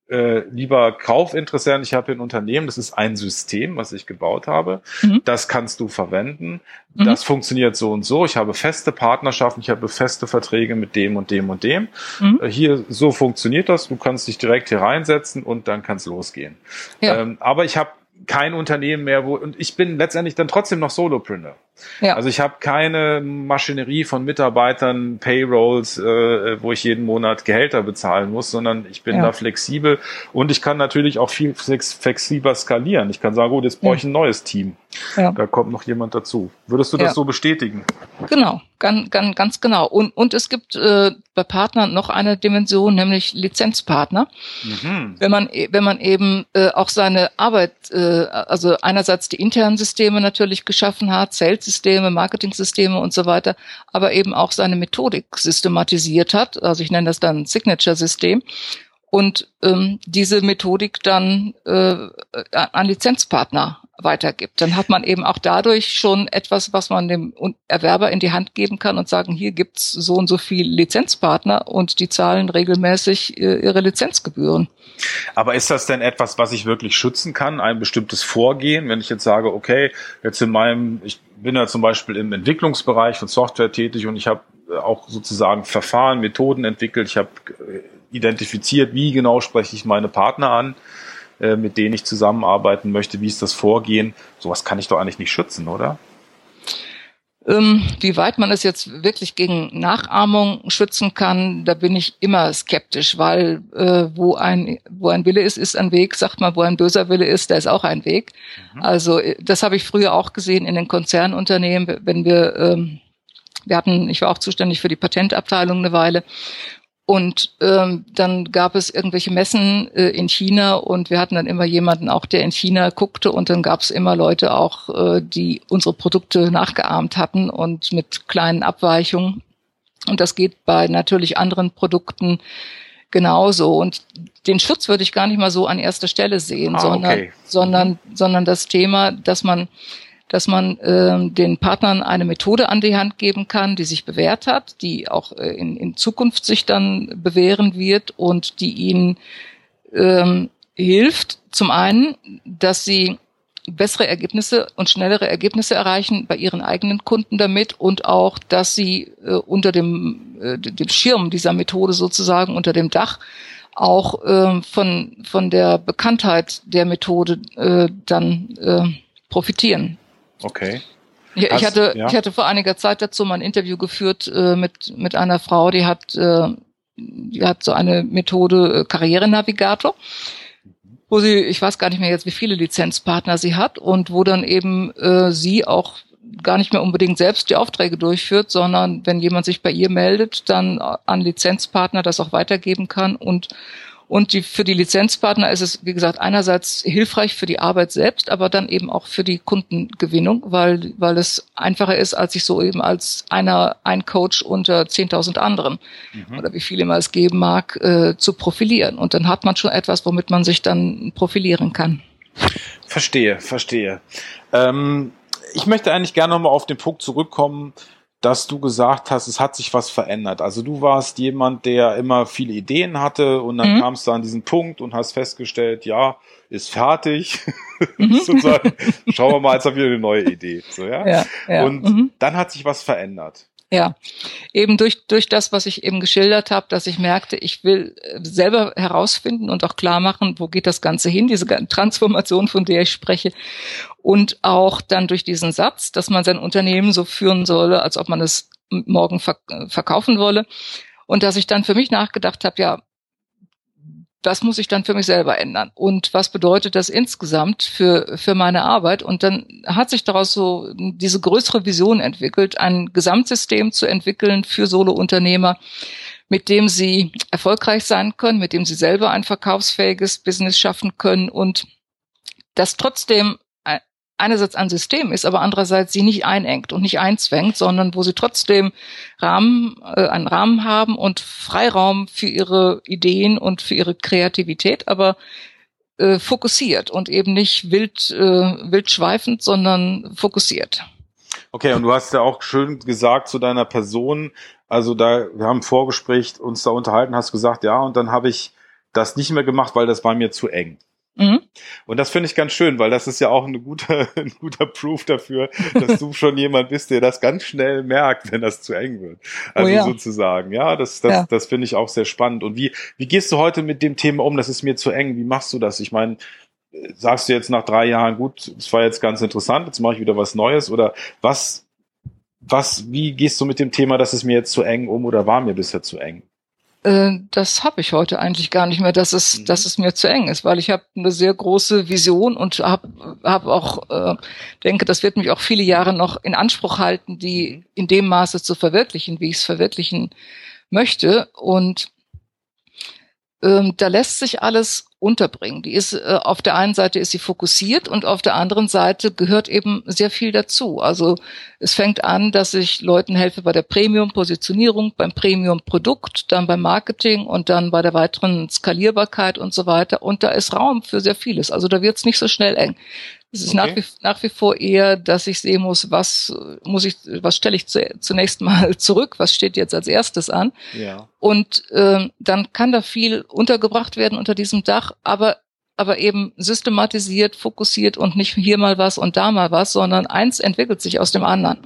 äh, lieber Kaufinteressent, ich habe ein Unternehmen, das ist ein System, was ich gebaut habe. Mhm. Das kannst du verwenden. Mhm. Das funktioniert so und so. Ich habe feste Partnerschaften, ich habe feste Verträge mit dem und dem und dem. Mhm. Äh, hier, so funktioniert das. Du kannst dich direkt hier reinsetzen und dann kann es losgehen. Ja. Ähm, aber ich habe kein Unternehmen mehr, wo und ich bin letztendlich dann trotzdem noch Solopreneur. Ja. Also ich habe keine Maschinerie von Mitarbeitern, Payrolls, äh, wo ich jeden Monat Gehälter bezahlen muss, sondern ich bin ja. da flexibel und ich kann natürlich auch viel flexibler skalieren. Ich kann sagen, gut, jetzt brauche ich ein neues Team. Ja. Da kommt noch jemand dazu. Würdest du das so bestätigen? Genau, ganz, ganz, ganz genau. Und, und es gibt äh, bei Partnern noch eine Dimension, nämlich Lizenzpartner. Mhm. Wenn man wenn man eben äh, auch seine Arbeit, äh, also einerseits die internen Systeme natürlich geschaffen hat, Sales Marketing-Systeme, Marketing-Systeme und so weiter, aber eben auch seine Methodik systematisiert hat. Also ich nenne das dann Signature-System und ähm, diese Methodik dann äh, an Lizenzpartner weitergibt. Dann hat man eben auch dadurch schon etwas, was man dem Erwerber in die Hand geben kann und sagen, hier gibt's so und so viel Lizenzpartner und die zahlen regelmäßig äh, ihre Lizenzgebühren. Aber ist das denn etwas, was ich wirklich schützen kann? Ein bestimmtes Vorgehen, wenn ich jetzt sage, okay, jetzt in meinem, ich bin ja zum Beispiel im Entwicklungsbereich von Software tätig und ich habe auch sozusagen Verfahren, Methoden entwickelt. Ich habe äh, identifiziert, wie genau spreche ich meine Partner an, äh, mit denen ich zusammenarbeiten möchte, wie ist das Vorgehen. Sowas kann ich doch eigentlich nicht schützen, oder? Ähm, wie weit man es jetzt wirklich gegen Nachahmung schützen kann, da bin ich immer skeptisch, weil äh, wo ein wo ein Wille ist, ist ein Weg. Sagt man, wo ein böser Wille ist, da ist auch ein Weg. Mhm. Also äh, das habe ich früher auch gesehen in den Konzernunternehmen, wenn wir ähm, wir hatten, ich war auch zuständig für die Patentabteilung eine Weile und ähm, dann gab es irgendwelche Messen äh, in China und wir hatten dann immer jemanden auch, der in China guckte und dann gab es immer Leute auch, äh, die unsere Produkte nachgeahmt hatten und mit kleinen Abweichungen. Und das geht bei natürlich anderen Produkten genauso. Und den Schutz würde ich gar nicht mal so an erster Stelle sehen, ah, sondern, okay. sondern, sondern das Thema, dass man dass man äh, den Partnern eine Methode an die Hand geben kann, die sich bewährt hat, die auch äh, in, in Zukunft sich dann bewähren wird und die ihnen ähm, hilft, zum einen, dass sie bessere Ergebnisse und schnellere Ergebnisse erreichen bei ihren eigenen Kunden damit und auch, dass sie äh, unter dem, äh, dem Schirm dieser Methode sozusagen, unter dem Dach, auch äh, von, von der Bekanntheit der Methode äh, dann äh, profitieren. Okay. Ich, ich hatte, ja. ich hatte vor einiger Zeit dazu mal ein Interview geführt äh, mit, mit einer Frau, die hat, äh, die hat so eine Methode äh, Karrierenavigator, wo sie, ich weiß gar nicht mehr jetzt, wie viele Lizenzpartner sie hat und wo dann eben äh, sie auch gar nicht mehr unbedingt selbst die Aufträge durchführt, sondern wenn jemand sich bei ihr meldet, dann an Lizenzpartner das auch weitergeben kann und und die, für die Lizenzpartner ist es, wie gesagt, einerseits hilfreich für die Arbeit selbst, aber dann eben auch für die Kundengewinnung, weil, weil es einfacher ist, als sich so eben als einer, ein Coach unter 10.000 anderen mhm. oder wie viel immer es geben mag, äh, zu profilieren. Und dann hat man schon etwas, womit man sich dann profilieren kann. Verstehe, verstehe. Ähm, ich möchte eigentlich gerne nochmal auf den Punkt zurückkommen, dass du gesagt hast, es hat sich was verändert. Also du warst jemand, der immer viele Ideen hatte und dann mhm. kamst du an diesen Punkt und hast festgestellt, ja, ist fertig. Mhm. Schauen wir mal, jetzt haben wir eine neue Idee. So, ja? ja, ja. Und mhm. dann hat sich was verändert. Ja, eben durch, durch das, was ich eben geschildert habe, dass ich merkte, ich will äh, selber herausfinden und auch klar machen, wo geht das Ganze hin, diese Transformation, von der ich spreche. Und auch dann durch diesen Satz, dass man sein Unternehmen so führen solle, als ob man es morgen verkaufen wolle. Und dass ich dann für mich nachgedacht habe, ja, das muss ich dann für mich selber ändern. Und was bedeutet das insgesamt für, für meine Arbeit? Und dann hat sich daraus so diese größere Vision entwickelt, ein Gesamtsystem zu entwickeln für Solo-Unternehmer, mit dem sie erfolgreich sein können, mit dem sie selber ein verkaufsfähiges Business schaffen können und das trotzdem einerseits ein System ist, aber andererseits sie nicht einengt und nicht einzwängt, sondern wo sie trotzdem Rahmen, äh, einen Rahmen haben und Freiraum für ihre Ideen und für ihre Kreativität, aber äh, fokussiert und eben nicht wild, äh, wild schweifend, sondern fokussiert. Okay, und du hast ja auch schön gesagt zu deiner Person, also da, wir haben im Vorgespräch uns da unterhalten, hast gesagt, ja, und dann habe ich das nicht mehr gemacht, weil das war mir zu eng. Mhm. Und das finde ich ganz schön, weil das ist ja auch ein guter, ein guter Proof dafür, dass du schon jemand bist, der das ganz schnell merkt, wenn das zu eng wird. Also oh ja. sozusagen, ja, das, das, ja. das finde ich auch sehr spannend. Und wie, wie gehst du heute mit dem Thema um? Das ist mir zu eng. Wie machst du das? Ich meine, sagst du jetzt nach drei Jahren, gut, es war jetzt ganz interessant, jetzt mache ich wieder was Neues oder was, was, wie gehst du mit dem Thema, dass es mir jetzt zu eng um oder war mir bisher zu eng? Äh, das habe ich heute eigentlich gar nicht mehr, dass es, mhm. dass es mir zu eng ist, weil ich habe eine sehr große Vision und habe hab auch äh, denke, das wird mich auch viele Jahre noch in Anspruch halten, die mhm. in dem Maße zu verwirklichen, wie ich es verwirklichen möchte. Und ähm, da lässt sich alles unterbringen. Die ist äh, auf der einen Seite ist sie fokussiert und auf der anderen Seite gehört eben sehr viel dazu. Also es fängt an, dass ich Leuten helfe bei der Premium-Positionierung, beim Premium-Produkt, dann beim Marketing und dann bei der weiteren Skalierbarkeit und so weiter. Und da ist Raum für sehr vieles. Also da wird es nicht so schnell eng. Es ist okay. nach, wie, nach wie vor eher, dass ich sehen muss, was muss ich, was stelle ich zu, zunächst mal zurück, was steht jetzt als erstes an. Ja. Und ähm, dann kann da viel untergebracht werden unter diesem Dach, aber aber eben systematisiert, fokussiert und nicht hier mal was und da mal was, sondern eins entwickelt sich aus dem anderen.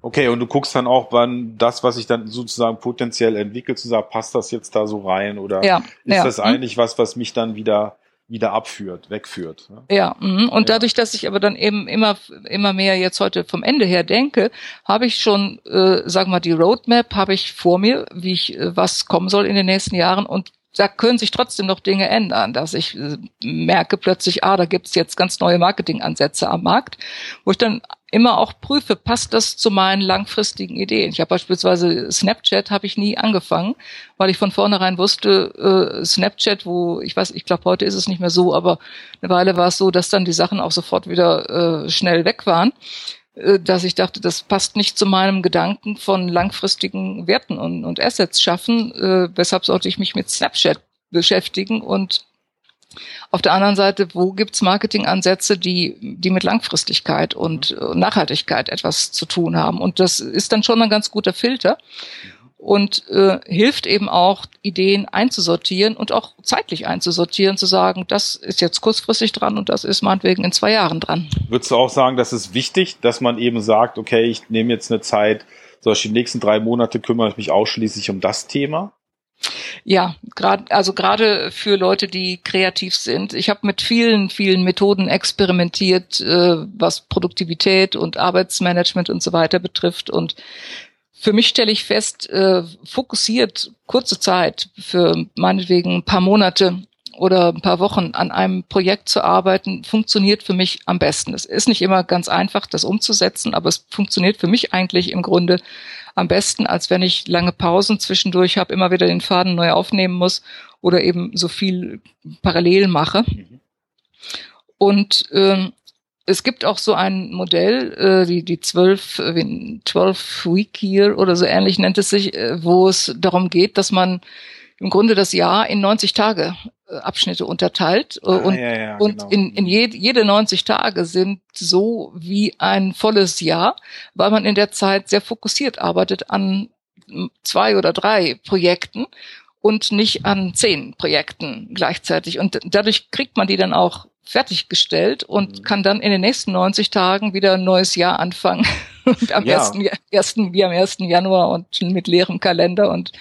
Okay, und du guckst dann auch, wann das, was sich dann sozusagen potenziell entwickelt, zu sagen, passt das jetzt da so rein oder ja, ist ja. das mhm. eigentlich was, was mich dann wieder wieder abführt, wegführt. Ne? Ja, mh. und ja. dadurch, dass ich aber dann eben immer immer mehr jetzt heute vom Ende her denke, habe ich schon, äh, sagen wir mal, die Roadmap habe ich vor mir, wie ich äh, was kommen soll in den nächsten Jahren und da können sich trotzdem noch Dinge ändern, dass ich äh, merke plötzlich, ah, da gibt's jetzt ganz neue Marketingansätze am Markt, wo ich dann immer auch prüfe, passt das zu meinen langfristigen Ideen. Ich habe beispielsweise Snapchat habe ich nie angefangen, weil ich von vornherein wusste, äh, Snapchat, wo ich weiß, ich glaube heute ist es nicht mehr so, aber eine Weile war es so, dass dann die Sachen auch sofort wieder äh, schnell weg waren dass ich dachte, das passt nicht zu meinem Gedanken von langfristigen Werten und, und Assets schaffen. Äh, weshalb sollte ich mich mit Snapchat beschäftigen und auf der anderen Seite, wo gibt's Marketingansätze, die, die mit Langfristigkeit und äh, Nachhaltigkeit etwas zu tun haben? Und das ist dann schon ein ganz guter Filter und äh, hilft eben auch, Ideen einzusortieren und auch zeitlich einzusortieren, zu sagen, das ist jetzt kurzfristig dran und das ist meinetwegen in zwei Jahren dran. Würdest du auch sagen, das ist wichtig, dass man eben sagt, okay, ich nehme jetzt eine Zeit, zum Beispiel die nächsten drei Monate kümmere ich mich ausschließlich um das Thema? Ja, gerade also gerade für Leute, die kreativ sind. Ich habe mit vielen, vielen Methoden experimentiert, äh, was Produktivität und Arbeitsmanagement und so weiter betrifft. Und für mich stelle ich fest, äh, fokussiert kurze Zeit für meinetwegen ein paar Monate oder ein paar Wochen an einem Projekt zu arbeiten, funktioniert für mich am besten. Es ist nicht immer ganz einfach, das umzusetzen, aber es funktioniert für mich eigentlich im Grunde am besten, als wenn ich lange Pausen zwischendurch habe, immer wieder den Faden neu aufnehmen muss oder eben so viel parallel mache. Mhm. Und ähm, es gibt auch so ein Modell, äh, die die zwölf äh, zwölf Week Year oder so ähnlich nennt es sich, äh, wo es darum geht, dass man im Grunde das Jahr in 90 Tage äh, Abschnitte unterteilt äh, ah, und, ja, ja, und genau. in, in je, jede 90 Tage sind so wie ein volles Jahr, weil man in der Zeit sehr fokussiert arbeitet an zwei oder drei Projekten und nicht an zehn Projekten gleichzeitig. Und dadurch kriegt man die dann auch fertiggestellt und mhm. kann dann in den nächsten 90 Tagen wieder ein neues Jahr anfangen. am ja. ersten, ersten, wie am 1. Januar und mit leerem Kalender und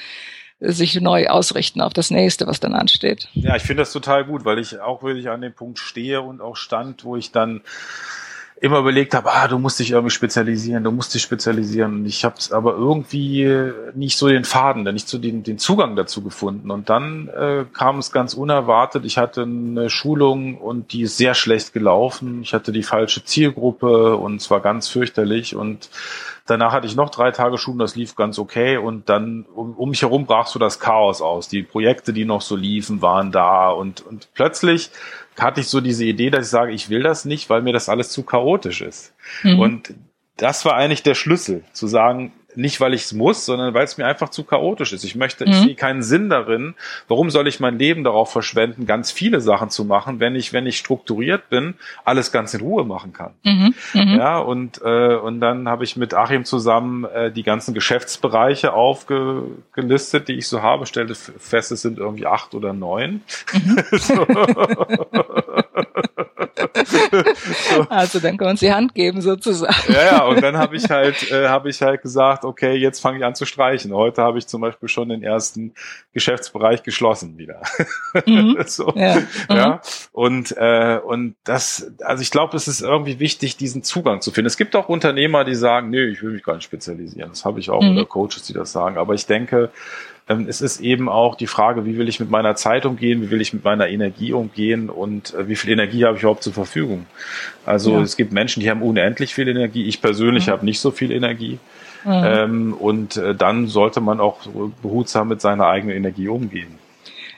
sich neu ausrichten auf das nächste, was dann ansteht. Ja, ich finde das total gut, weil ich auch wirklich an dem Punkt stehe und auch stand, wo ich dann immer überlegt habe, ah, du musst dich irgendwie spezialisieren, du musst dich spezialisieren. Und ich habe aber irgendwie nicht so den Faden, nicht so den, den Zugang dazu gefunden. Und dann äh, kam es ganz unerwartet. Ich hatte eine Schulung und die ist sehr schlecht gelaufen. Ich hatte die falsche Zielgruppe und es war ganz fürchterlich. Und Danach hatte ich noch drei Tage Schulung, das lief ganz okay. Und dann um, um mich herum brach so das Chaos aus. Die Projekte, die noch so liefen, waren da. Und, und plötzlich hatte ich so diese Idee, dass ich sage, ich will das nicht, weil mir das alles zu chaotisch ist. Mhm. Und das war eigentlich der Schlüssel, zu sagen, nicht weil ich es muss, sondern weil es mir einfach zu chaotisch ist. Ich möchte, mhm. ich sehe keinen Sinn darin. Warum soll ich mein Leben darauf verschwenden, ganz viele Sachen zu machen, wenn ich, wenn ich strukturiert bin, alles ganz in Ruhe machen kann? Mhm. Mhm. Ja, und, äh, und dann habe ich mit Achim zusammen äh, die ganzen Geschäftsbereiche aufgelistet, die ich so habe, stellte fest, es sind irgendwie acht oder neun. Mhm. Also dann können wir uns die Hand geben sozusagen. Ja, ja, und dann habe ich halt, äh, habe ich halt gesagt, okay, jetzt fange ich an zu streichen. Heute habe ich zum Beispiel schon den ersten Geschäftsbereich geschlossen wieder. Mhm. so, ja. Mhm. ja. Und, äh, und das, also ich glaube, es ist irgendwie wichtig, diesen Zugang zu finden. Es gibt auch Unternehmer, die sagen, nee, ich will mich gar nicht spezialisieren. Das habe ich auch, mhm. oder Coaches, die das sagen. Aber ich denke, es ist eben auch die Frage, wie will ich mit meiner Zeit umgehen, wie will ich mit meiner Energie umgehen und äh, wie viel Energie habe ich überhaupt zur Verfügung. Also ja. es gibt Menschen, die haben unendlich viel Energie. Ich persönlich mhm. habe nicht so viel Energie. Mhm. Ähm, und äh, dann sollte man auch behutsam mit seiner eigenen Energie umgehen.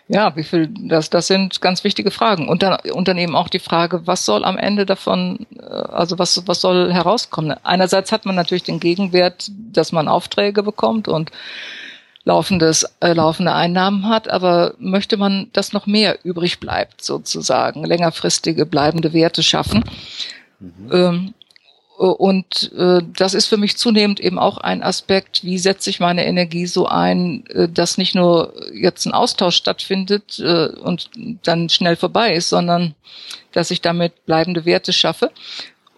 Ja, wie viel, das, das sind ganz wichtige Fragen. Und dann, und dann eben auch die Frage, was soll am Ende davon, äh, also was, was soll herauskommen? Einerseits hat man natürlich den Gegenwert, dass man Aufträge bekommt und laufendes, äh, laufende Einnahmen hat, aber möchte man, dass noch mehr übrig bleibt, sozusagen, längerfristige bleibende Werte schaffen. Mhm. Ähm, und äh, das ist für mich zunehmend eben auch ein Aspekt, wie setze ich meine Energie so ein, äh, dass nicht nur jetzt ein Austausch stattfindet äh, und dann schnell vorbei ist, sondern dass ich damit bleibende Werte schaffe.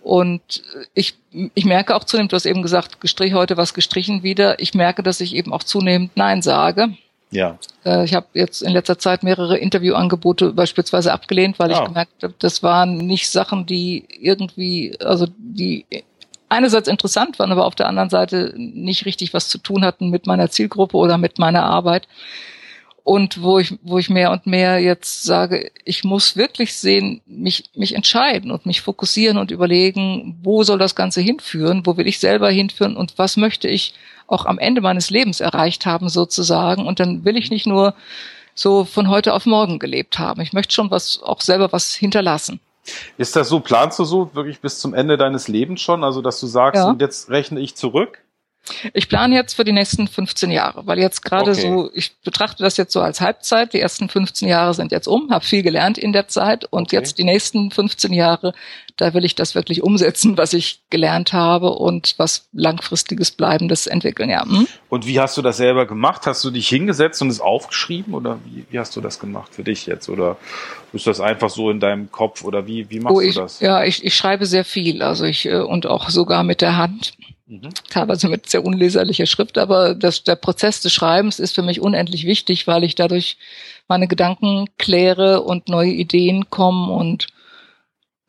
Und ich, ich merke auch zunehmend, du hast eben gesagt, gestrich heute was gestrichen wieder. Ich merke, dass ich eben auch zunehmend Nein sage. Ja. Äh, ich habe jetzt in letzter Zeit mehrere Interviewangebote beispielsweise abgelehnt, weil oh. ich gemerkt habe, das waren nicht Sachen, die irgendwie, also die einerseits interessant waren, aber auf der anderen Seite nicht richtig was zu tun hatten mit meiner Zielgruppe oder mit meiner Arbeit und wo ich, wo ich mehr und mehr jetzt sage, ich muss wirklich sehen, mich, mich entscheiden und mich fokussieren und überlegen, wo soll das Ganze hinführen, wo will ich selber hinführen und was möchte ich auch am Ende meines Lebens erreicht haben sozusagen. Und dann will ich nicht nur so von heute auf morgen gelebt haben. Ich möchte schon was, auch selber was hinterlassen. Ist das so, planst du so wirklich bis zum Ende deines Lebens schon? Also, dass du sagst, ja. und jetzt rechne ich zurück? Ich plane jetzt für die nächsten 15 Jahre, weil jetzt gerade okay. so, ich betrachte das jetzt so als Halbzeit. Die ersten 15 Jahre sind jetzt um, habe viel gelernt in der Zeit und okay. jetzt die nächsten 15 Jahre, da will ich das wirklich umsetzen, was ich gelernt habe und was langfristiges Bleibendes entwickeln. Ja. Hm? Und wie hast du das selber gemacht? Hast du dich hingesetzt und es aufgeschrieben oder wie, wie hast du das gemacht für dich jetzt? Oder ist das einfach so in deinem Kopf oder wie, wie machst oh, ich, du das? Ja, ich, ich schreibe sehr viel, also ich äh, und auch sogar mit der Hand. Mhm. Teilweise mit sehr unleserlicher Schrift, aber das, der Prozess des Schreibens ist für mich unendlich wichtig, weil ich dadurch meine Gedanken kläre und neue Ideen kommen und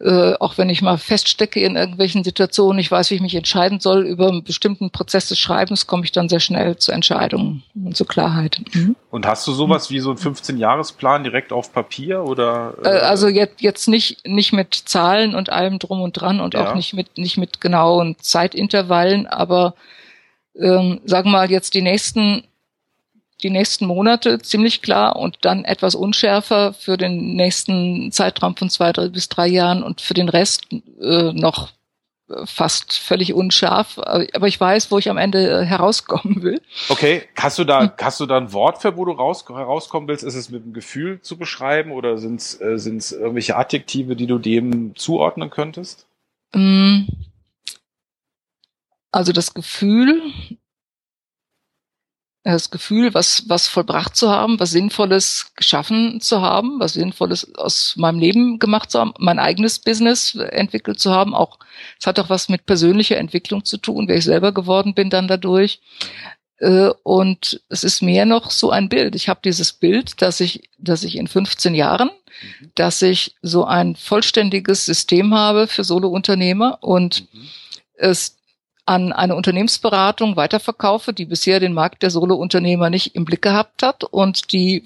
äh, auch wenn ich mal feststecke in irgendwelchen Situationen, ich weiß, wie ich mich entscheiden soll, über einen bestimmten Prozess des Schreibens komme ich dann sehr schnell zu Entscheidungen und zu Klarheit. Mhm. Und hast du sowas wie so einen 15-Jahresplan direkt auf Papier oder? Äh, äh, also jetzt, jetzt nicht, nicht mit Zahlen und allem drum und dran und ja. auch nicht mit, nicht mit genauen Zeitintervallen, aber ähm, sagen wir mal jetzt die nächsten die nächsten Monate ziemlich klar und dann etwas unschärfer für den nächsten Zeitraum von zwei drei bis drei Jahren und für den Rest äh, noch fast völlig unscharf. Aber ich weiß, wo ich am Ende äh, herauskommen will. Okay, hast du da, hm. hast du da ein Wort für, wo du raus, herauskommen willst? Ist es mit einem Gefühl zu beschreiben oder sind es äh, sind's irgendwelche Adjektive, die du dem zuordnen könntest? Mm. Also das Gefühl das Gefühl, was, was vollbracht zu haben, was Sinnvolles geschaffen zu haben, was Sinnvolles aus meinem Leben gemacht zu haben, mein eigenes Business entwickelt zu haben. Auch, es hat auch was mit persönlicher Entwicklung zu tun, wer ich selber geworden bin dann dadurch. Äh, und es ist mehr noch so ein Bild. Ich habe dieses Bild, dass ich, dass ich in 15 Jahren, mhm. dass ich so ein vollständiges System habe für Solo-Unternehmer und mhm. es an eine Unternehmensberatung weiterverkaufe, die bisher den Markt der Solo-Unternehmer nicht im Blick gehabt hat und die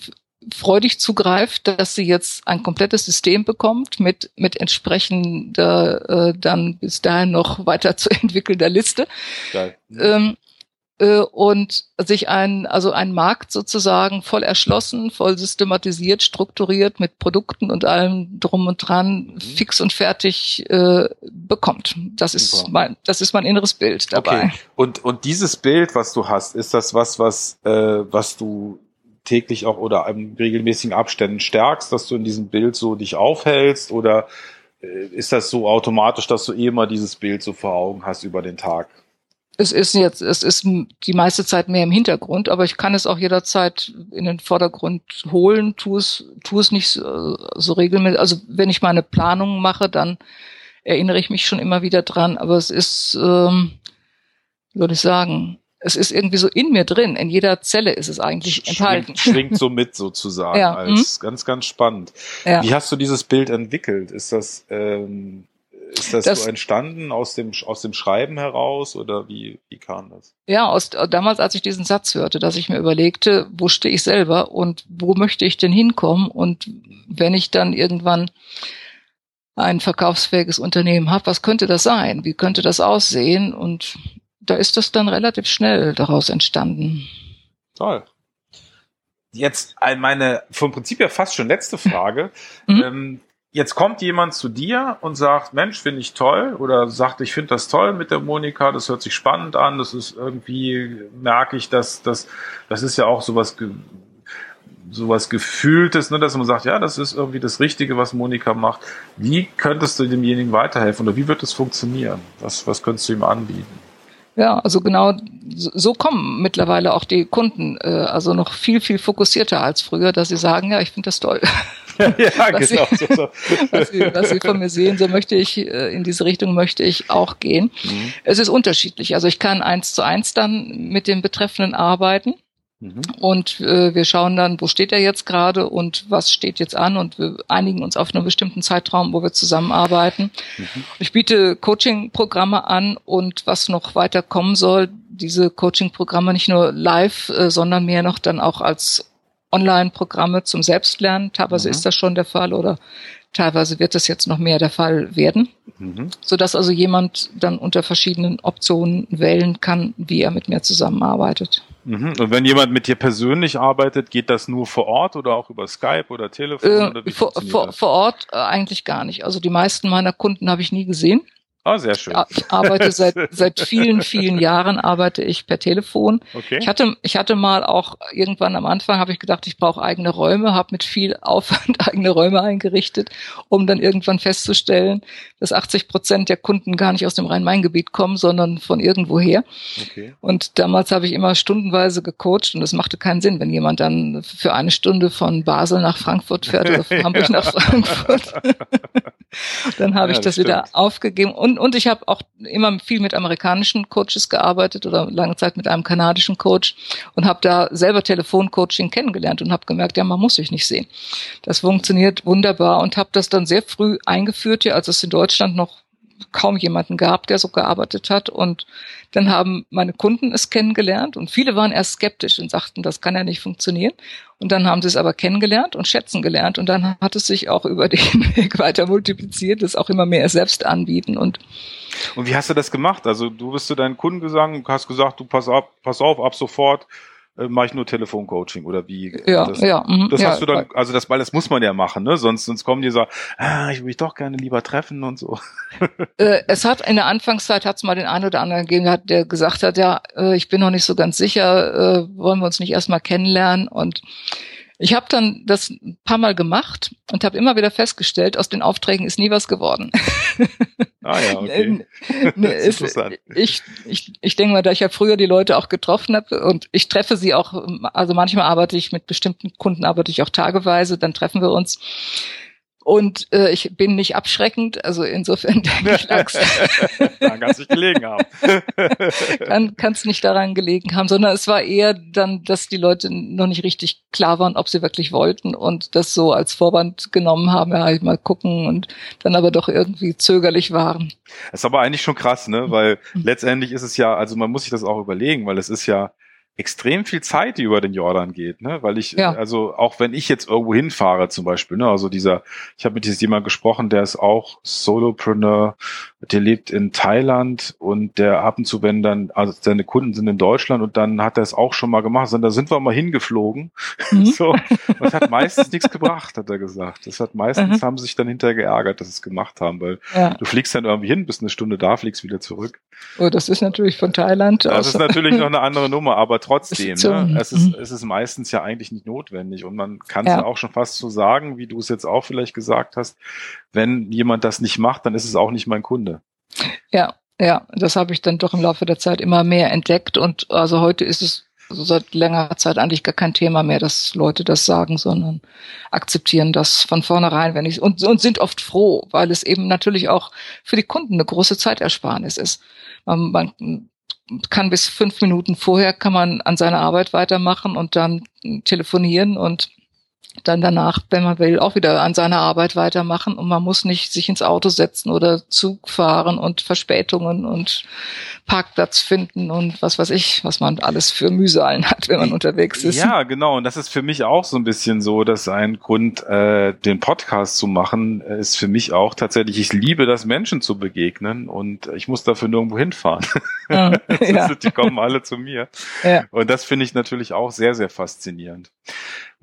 freudig zugreift, dass sie jetzt ein komplettes System bekommt mit, mit entsprechender äh, dann bis dahin noch weiter zu entwickelnder Liste. Geil. Ähm, äh, und sich ein, also ein Markt sozusagen voll erschlossen, voll systematisiert, strukturiert mit Produkten und allem drum und dran, mhm. fix und fertig äh, bekommt. Das ist mein, das ist mein inneres Bild dabei. Okay. Und, und dieses Bild, was du hast, ist das was, was, äh, was du täglich auch oder in regelmäßigen Abständen stärkst, dass du in diesem Bild so dich aufhältst oder äh, ist das so automatisch, dass du eh immer dieses Bild so vor Augen hast über den Tag? Es ist jetzt, es ist die meiste Zeit mehr im Hintergrund, aber ich kann es auch jederzeit in den Vordergrund holen, tu es, tu es nicht so, so regelmäßig. Also wenn ich meine Planungen mache, dann erinnere ich mich schon immer wieder dran, aber es ist, ähm, wie soll ich sagen, es ist irgendwie so in mir drin. In jeder Zelle ist es eigentlich enthalten. Schwingt, schwingt so mit sozusagen. ja. Als mhm. ganz, ganz spannend. Ja. Wie hast du dieses Bild entwickelt? Ist das ähm, ist das, das, so entstanden aus dem, aus dem Schreiben heraus oder wie, wie kam das? Ja, aus, damals, als ich diesen Satz hörte, dass ich mir überlegte, wo stehe ich selber und wo möchte ich denn hinkommen? Und wenn ich dann irgendwann ein verkaufsfähiges Unternehmen habe, was könnte das sein? Wie könnte das aussehen? Und da ist das dann relativ schnell daraus entstanden. Toll. Jetzt meine vom Prinzip ja fast schon letzte Frage. Mhm. Ähm, jetzt kommt jemand zu dir und sagt, Mensch, finde ich toll, oder sagt, ich finde das toll mit der Monika, das hört sich spannend an, das ist irgendwie, merke ich, dass das, das ist ja auch sowas, sowas Gefühltes, ne, dass man sagt, ja, das ist irgendwie das Richtige, was Monika macht. Wie könntest du demjenigen weiterhelfen oder wie wird es funktionieren? Was, was könntest du ihm anbieten? Ja, also genau so kommen mittlerweile auch die Kunden, äh, also noch viel, viel fokussierter als früher, dass sie sagen, ja, ich finde das toll. ja, was genau. Sie, so, so. was, sie, was sie von mir sehen, so möchte ich, äh, in diese Richtung möchte ich auch gehen. Mhm. Es ist unterschiedlich. Also ich kann eins zu eins dann mit dem Betreffenden arbeiten. Mhm. Und äh, wir schauen dann, wo steht er jetzt gerade und was steht jetzt an und wir einigen uns auf einen bestimmten Zeitraum, wo wir zusammenarbeiten. Mhm. Ich biete Coaching-Programme an und was noch weiter kommen soll, diese Coaching-Programme nicht nur live, äh, sondern mehr noch dann auch als Online-Programme zum Selbstlernen. Teilweise mhm. ist das schon der Fall oder teilweise wird das jetzt noch mehr der Fall werden, mhm. so dass also jemand dann unter verschiedenen Optionen wählen kann, wie er mit mir zusammenarbeitet. Mhm. Und wenn jemand mit dir persönlich arbeitet, geht das nur vor Ort oder auch über Skype oder Telefon? Äh, oder vor, vor, vor Ort äh, eigentlich gar nicht. Also die meisten meiner Kunden habe ich nie gesehen. Ah, sehr schön. Ich arbeite seit, seit vielen, vielen Jahren arbeite ich per Telefon. Okay. Ich hatte, ich hatte mal auch irgendwann am Anfang habe ich gedacht, ich brauche eigene Räume, habe mit viel Aufwand eigene Räume eingerichtet, um dann irgendwann festzustellen, dass 80 Prozent der Kunden gar nicht aus dem Rhein-Main-Gebiet kommen, sondern von irgendwoher. Okay. Und damals habe ich immer stundenweise gecoacht und es machte keinen Sinn, wenn jemand dann für eine Stunde von Basel nach Frankfurt fährt oder von Hamburg nach Frankfurt. dann habe ja, ich das, das wieder aufgegeben und und, und ich habe auch immer viel mit amerikanischen Coaches gearbeitet oder lange Zeit mit einem kanadischen Coach und habe da selber Telefoncoaching kennengelernt und habe gemerkt, ja, man muss sich nicht sehen. Das funktioniert wunderbar und habe das dann sehr früh eingeführt, ja, als es in Deutschland noch kaum jemanden gab, der so gearbeitet hat. Und dann haben meine Kunden es kennengelernt und viele waren erst skeptisch und sagten, das kann ja nicht funktionieren. Und dann haben sie es aber kennengelernt und schätzen gelernt und dann hat es sich auch über den Weg weiter multipliziert, das auch immer mehr selbst anbieten und und wie hast du das gemacht? Also du bist zu deinen Kunden gegangen, hast gesagt, du pass auf, pass auf, ab sofort äh, mache ich nur Telefoncoaching oder wie? Ja, das, ja. Mh, das hast ja, du dann, also das, weil das muss man ja machen, ne? Sonst, sonst kommen die so, ah, ich will mich doch gerne lieber treffen und so. Äh, es hat in der Anfangszeit hat es mal den einen oder anderen gegeben, der gesagt hat, ja, äh, ich bin noch nicht so ganz sicher, äh, wollen wir uns nicht erstmal kennenlernen und ich habe dann das ein paar Mal gemacht und habe immer wieder festgestellt, aus den Aufträgen ist nie was geworden. Ah ja, okay. interessant. Ich, ich, ich denke mal, da ich ja früher die Leute auch getroffen habe und ich treffe sie auch, also manchmal arbeite ich mit bestimmten Kunden, arbeite ich auch tageweise, dann treffen wir uns. Und äh, ich bin nicht abschreckend, also insofern denke ich, lag's. Dann kann es nicht gelegen haben. kann es nicht daran gelegen haben, sondern es war eher dann, dass die Leute noch nicht richtig klar waren, ob sie wirklich wollten und das so als Vorwand genommen haben, ja, halt mal gucken und dann aber doch irgendwie zögerlich waren. Das ist aber eigentlich schon krass, ne? Weil mhm. letztendlich ist es ja, also man muss sich das auch überlegen, weil es ist ja extrem viel Zeit, die über den Jordan geht, ne? Weil ich, ja. also auch wenn ich jetzt irgendwo hinfahre zum Beispiel, ne, also dieser, ich habe mit diesem jemand gesprochen, der ist auch Solopreneur, der lebt in Thailand und der ab und zu, wenn dann, also seine Kunden sind in Deutschland und dann hat er es auch schon mal gemacht, sondern da sind wir mal hingeflogen. Mhm. so, das hat meistens nichts gebracht, hat er gesagt. Das hat meistens mhm. haben sich dann hinterher geärgert, dass sie es gemacht haben, weil ja. du fliegst dann irgendwie hin, bist eine Stunde da, fliegst wieder zurück. Oh, das ist natürlich von Thailand. Das ist natürlich noch eine andere Nummer, aber trotzdem, ne, es, ist, mhm. es ist meistens ja eigentlich nicht notwendig. Und man kann es ja. auch schon fast so sagen, wie du es jetzt auch vielleicht gesagt hast, wenn jemand das nicht macht, dann ist es auch nicht mein Kunde. Ja, ja, das habe ich dann doch im Laufe der Zeit immer mehr entdeckt. Und also heute ist es so seit längerer Zeit eigentlich gar kein Thema mehr, dass Leute das sagen, sondern akzeptieren das von vornherein, wenn ich und, und sind oft froh, weil es eben natürlich auch für die Kunden eine große Zeitersparnis ist. Man, man kann bis fünf Minuten vorher kann man an seiner Arbeit weitermachen und dann telefonieren und dann danach, wenn man will, auch wieder an seiner Arbeit weitermachen und man muss nicht sich ins Auto setzen oder Zug fahren und Verspätungen und Parkplatz finden und was weiß ich, was man alles für Mühsalen hat, wenn man unterwegs ist. Ja, genau. Und das ist für mich auch so ein bisschen so, dass ein Grund, äh, den Podcast zu machen, ist für mich auch tatsächlich, ich liebe das Menschen zu begegnen und ich muss dafür nirgendwo hinfahren. Ja, ja. Die kommen alle zu mir. Ja. Und das finde ich natürlich auch sehr, sehr faszinierend.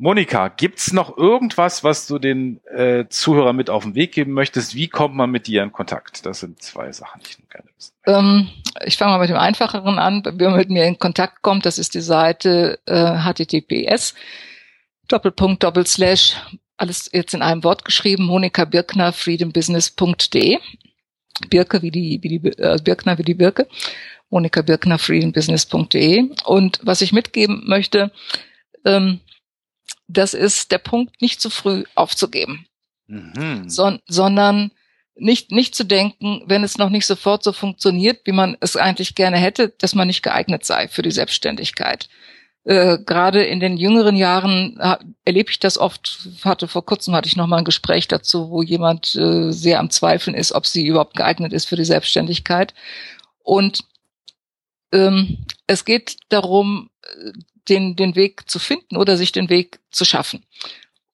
Monika, gibt's noch irgendwas, was du den äh, Zuhörern mit auf den Weg geben möchtest? Wie kommt man mit dir in Kontakt? Das sind zwei Sachen, die ich gerne wissen ähm, Ich fange mal mit dem einfacheren an. Wer mit mir in Kontakt kommt, das ist die Seite äh, https Doppelpunkt Doppelslash alles jetzt in einem Wort geschrieben Monika Birkner freedombusiness.de Birke wie die wie die äh, Birkner wie die Birke Monika Birkner freedombusiness.de und was ich mitgeben möchte ähm, das ist der Punkt, nicht zu früh aufzugeben, mhm. son sondern nicht, nicht zu denken, wenn es noch nicht sofort so funktioniert, wie man es eigentlich gerne hätte, dass man nicht geeignet sei für die Selbstständigkeit. Äh, Gerade in den jüngeren Jahren erlebe ich das oft. Hatte vor kurzem hatte ich noch mal ein Gespräch dazu, wo jemand äh, sehr am Zweifeln ist, ob sie überhaupt geeignet ist für die Selbstständigkeit. Und ähm, es geht darum, den, den Weg zu finden oder sich den Weg zu schaffen.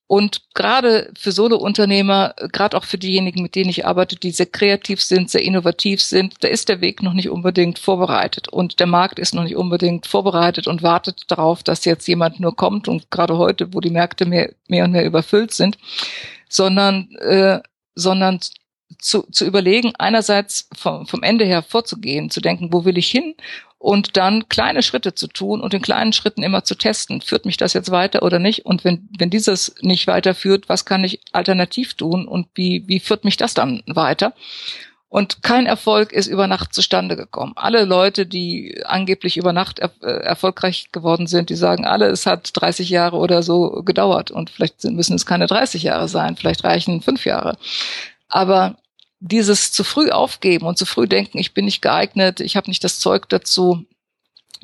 Und gerade für Solo-Unternehmer, gerade auch für diejenigen, mit denen ich arbeite, die sehr kreativ sind, sehr innovativ sind, da ist der Weg noch nicht unbedingt vorbereitet. Und der Markt ist noch nicht unbedingt vorbereitet und wartet darauf, dass jetzt jemand nur kommt. Und gerade heute, wo die Märkte mehr, mehr und mehr überfüllt sind, sondern, äh, sondern zu, zu überlegen, einerseits vom, vom Ende her vorzugehen, zu denken, wo will ich hin und dann kleine Schritte zu tun und in kleinen Schritten immer zu testen, führt mich das jetzt weiter oder nicht? Und wenn, wenn dieses nicht weiterführt, was kann ich alternativ tun und wie, wie führt mich das dann weiter? Und kein Erfolg ist über Nacht zustande gekommen. Alle Leute, die angeblich über Nacht er äh, erfolgreich geworden sind, die sagen alle, es hat 30 Jahre oder so gedauert. Und vielleicht müssen es keine 30 Jahre sein, vielleicht reichen fünf Jahre. Aber dieses zu früh aufgeben und zu früh denken, ich bin nicht geeignet, ich habe nicht das Zeug dazu.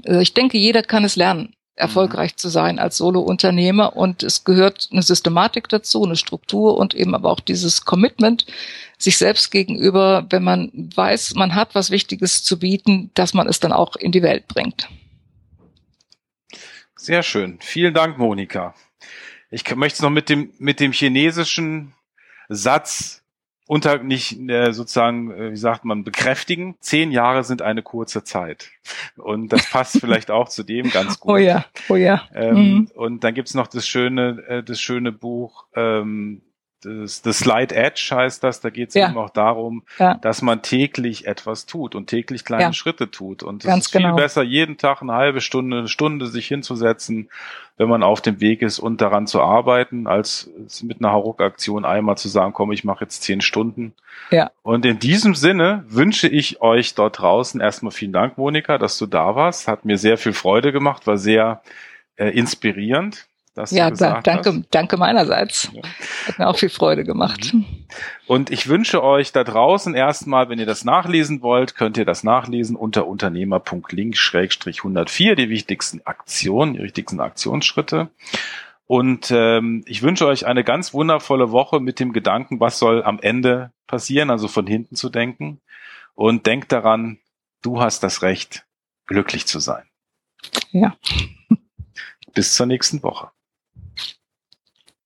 Äh, ich denke, jeder kann es lernen, erfolgreich mhm. zu sein als Solo-Unternehmer und es gehört eine Systematik dazu, eine Struktur und eben aber auch dieses Commitment sich selbst gegenüber, wenn man weiß, man hat was Wichtiges zu bieten, dass man es dann auch in die Welt bringt. Sehr schön. Vielen Dank, Monika. Ich möchte es noch mit dem, mit dem chinesischen Satz unter nicht äh, sozusagen, äh, wie sagt man, bekräftigen. Zehn Jahre sind eine kurze Zeit. Und das passt vielleicht auch zu dem ganz gut. Oh ja, oh ja. Ähm, mhm. Und dann gibt's noch das schöne, äh, das schöne Buch, ähm, das, das Slide Edge heißt das, da geht es ja. eben auch darum, ja. dass man täglich etwas tut und täglich kleine ja. Schritte tut. Und es ist viel genau. besser, jeden Tag eine halbe Stunde, eine Stunde sich hinzusetzen, wenn man auf dem Weg ist und daran zu arbeiten, als mit einer Hauruck-Aktion einmal zu sagen, komm, ich mache jetzt zehn Stunden. Ja. Und in diesem Sinne wünsche ich euch dort draußen erstmal vielen Dank, Monika, dass du da warst. Hat mir sehr viel Freude gemacht, war sehr äh, inspirierend dass ja, da, danke, hast. danke meinerseits. Ja. Hat mir auch viel Freude gemacht. Mhm. Und ich wünsche euch da draußen erstmal, wenn ihr das nachlesen wollt, könnt ihr das nachlesen unter unternehmer.link-104, die wichtigsten Aktionen, die wichtigsten Aktionsschritte. Und ähm, ich wünsche euch eine ganz wundervolle Woche mit dem Gedanken, was soll am Ende passieren, also von hinten zu denken. Und denkt daran, du hast das Recht, glücklich zu sein. Ja. Bis zur nächsten Woche.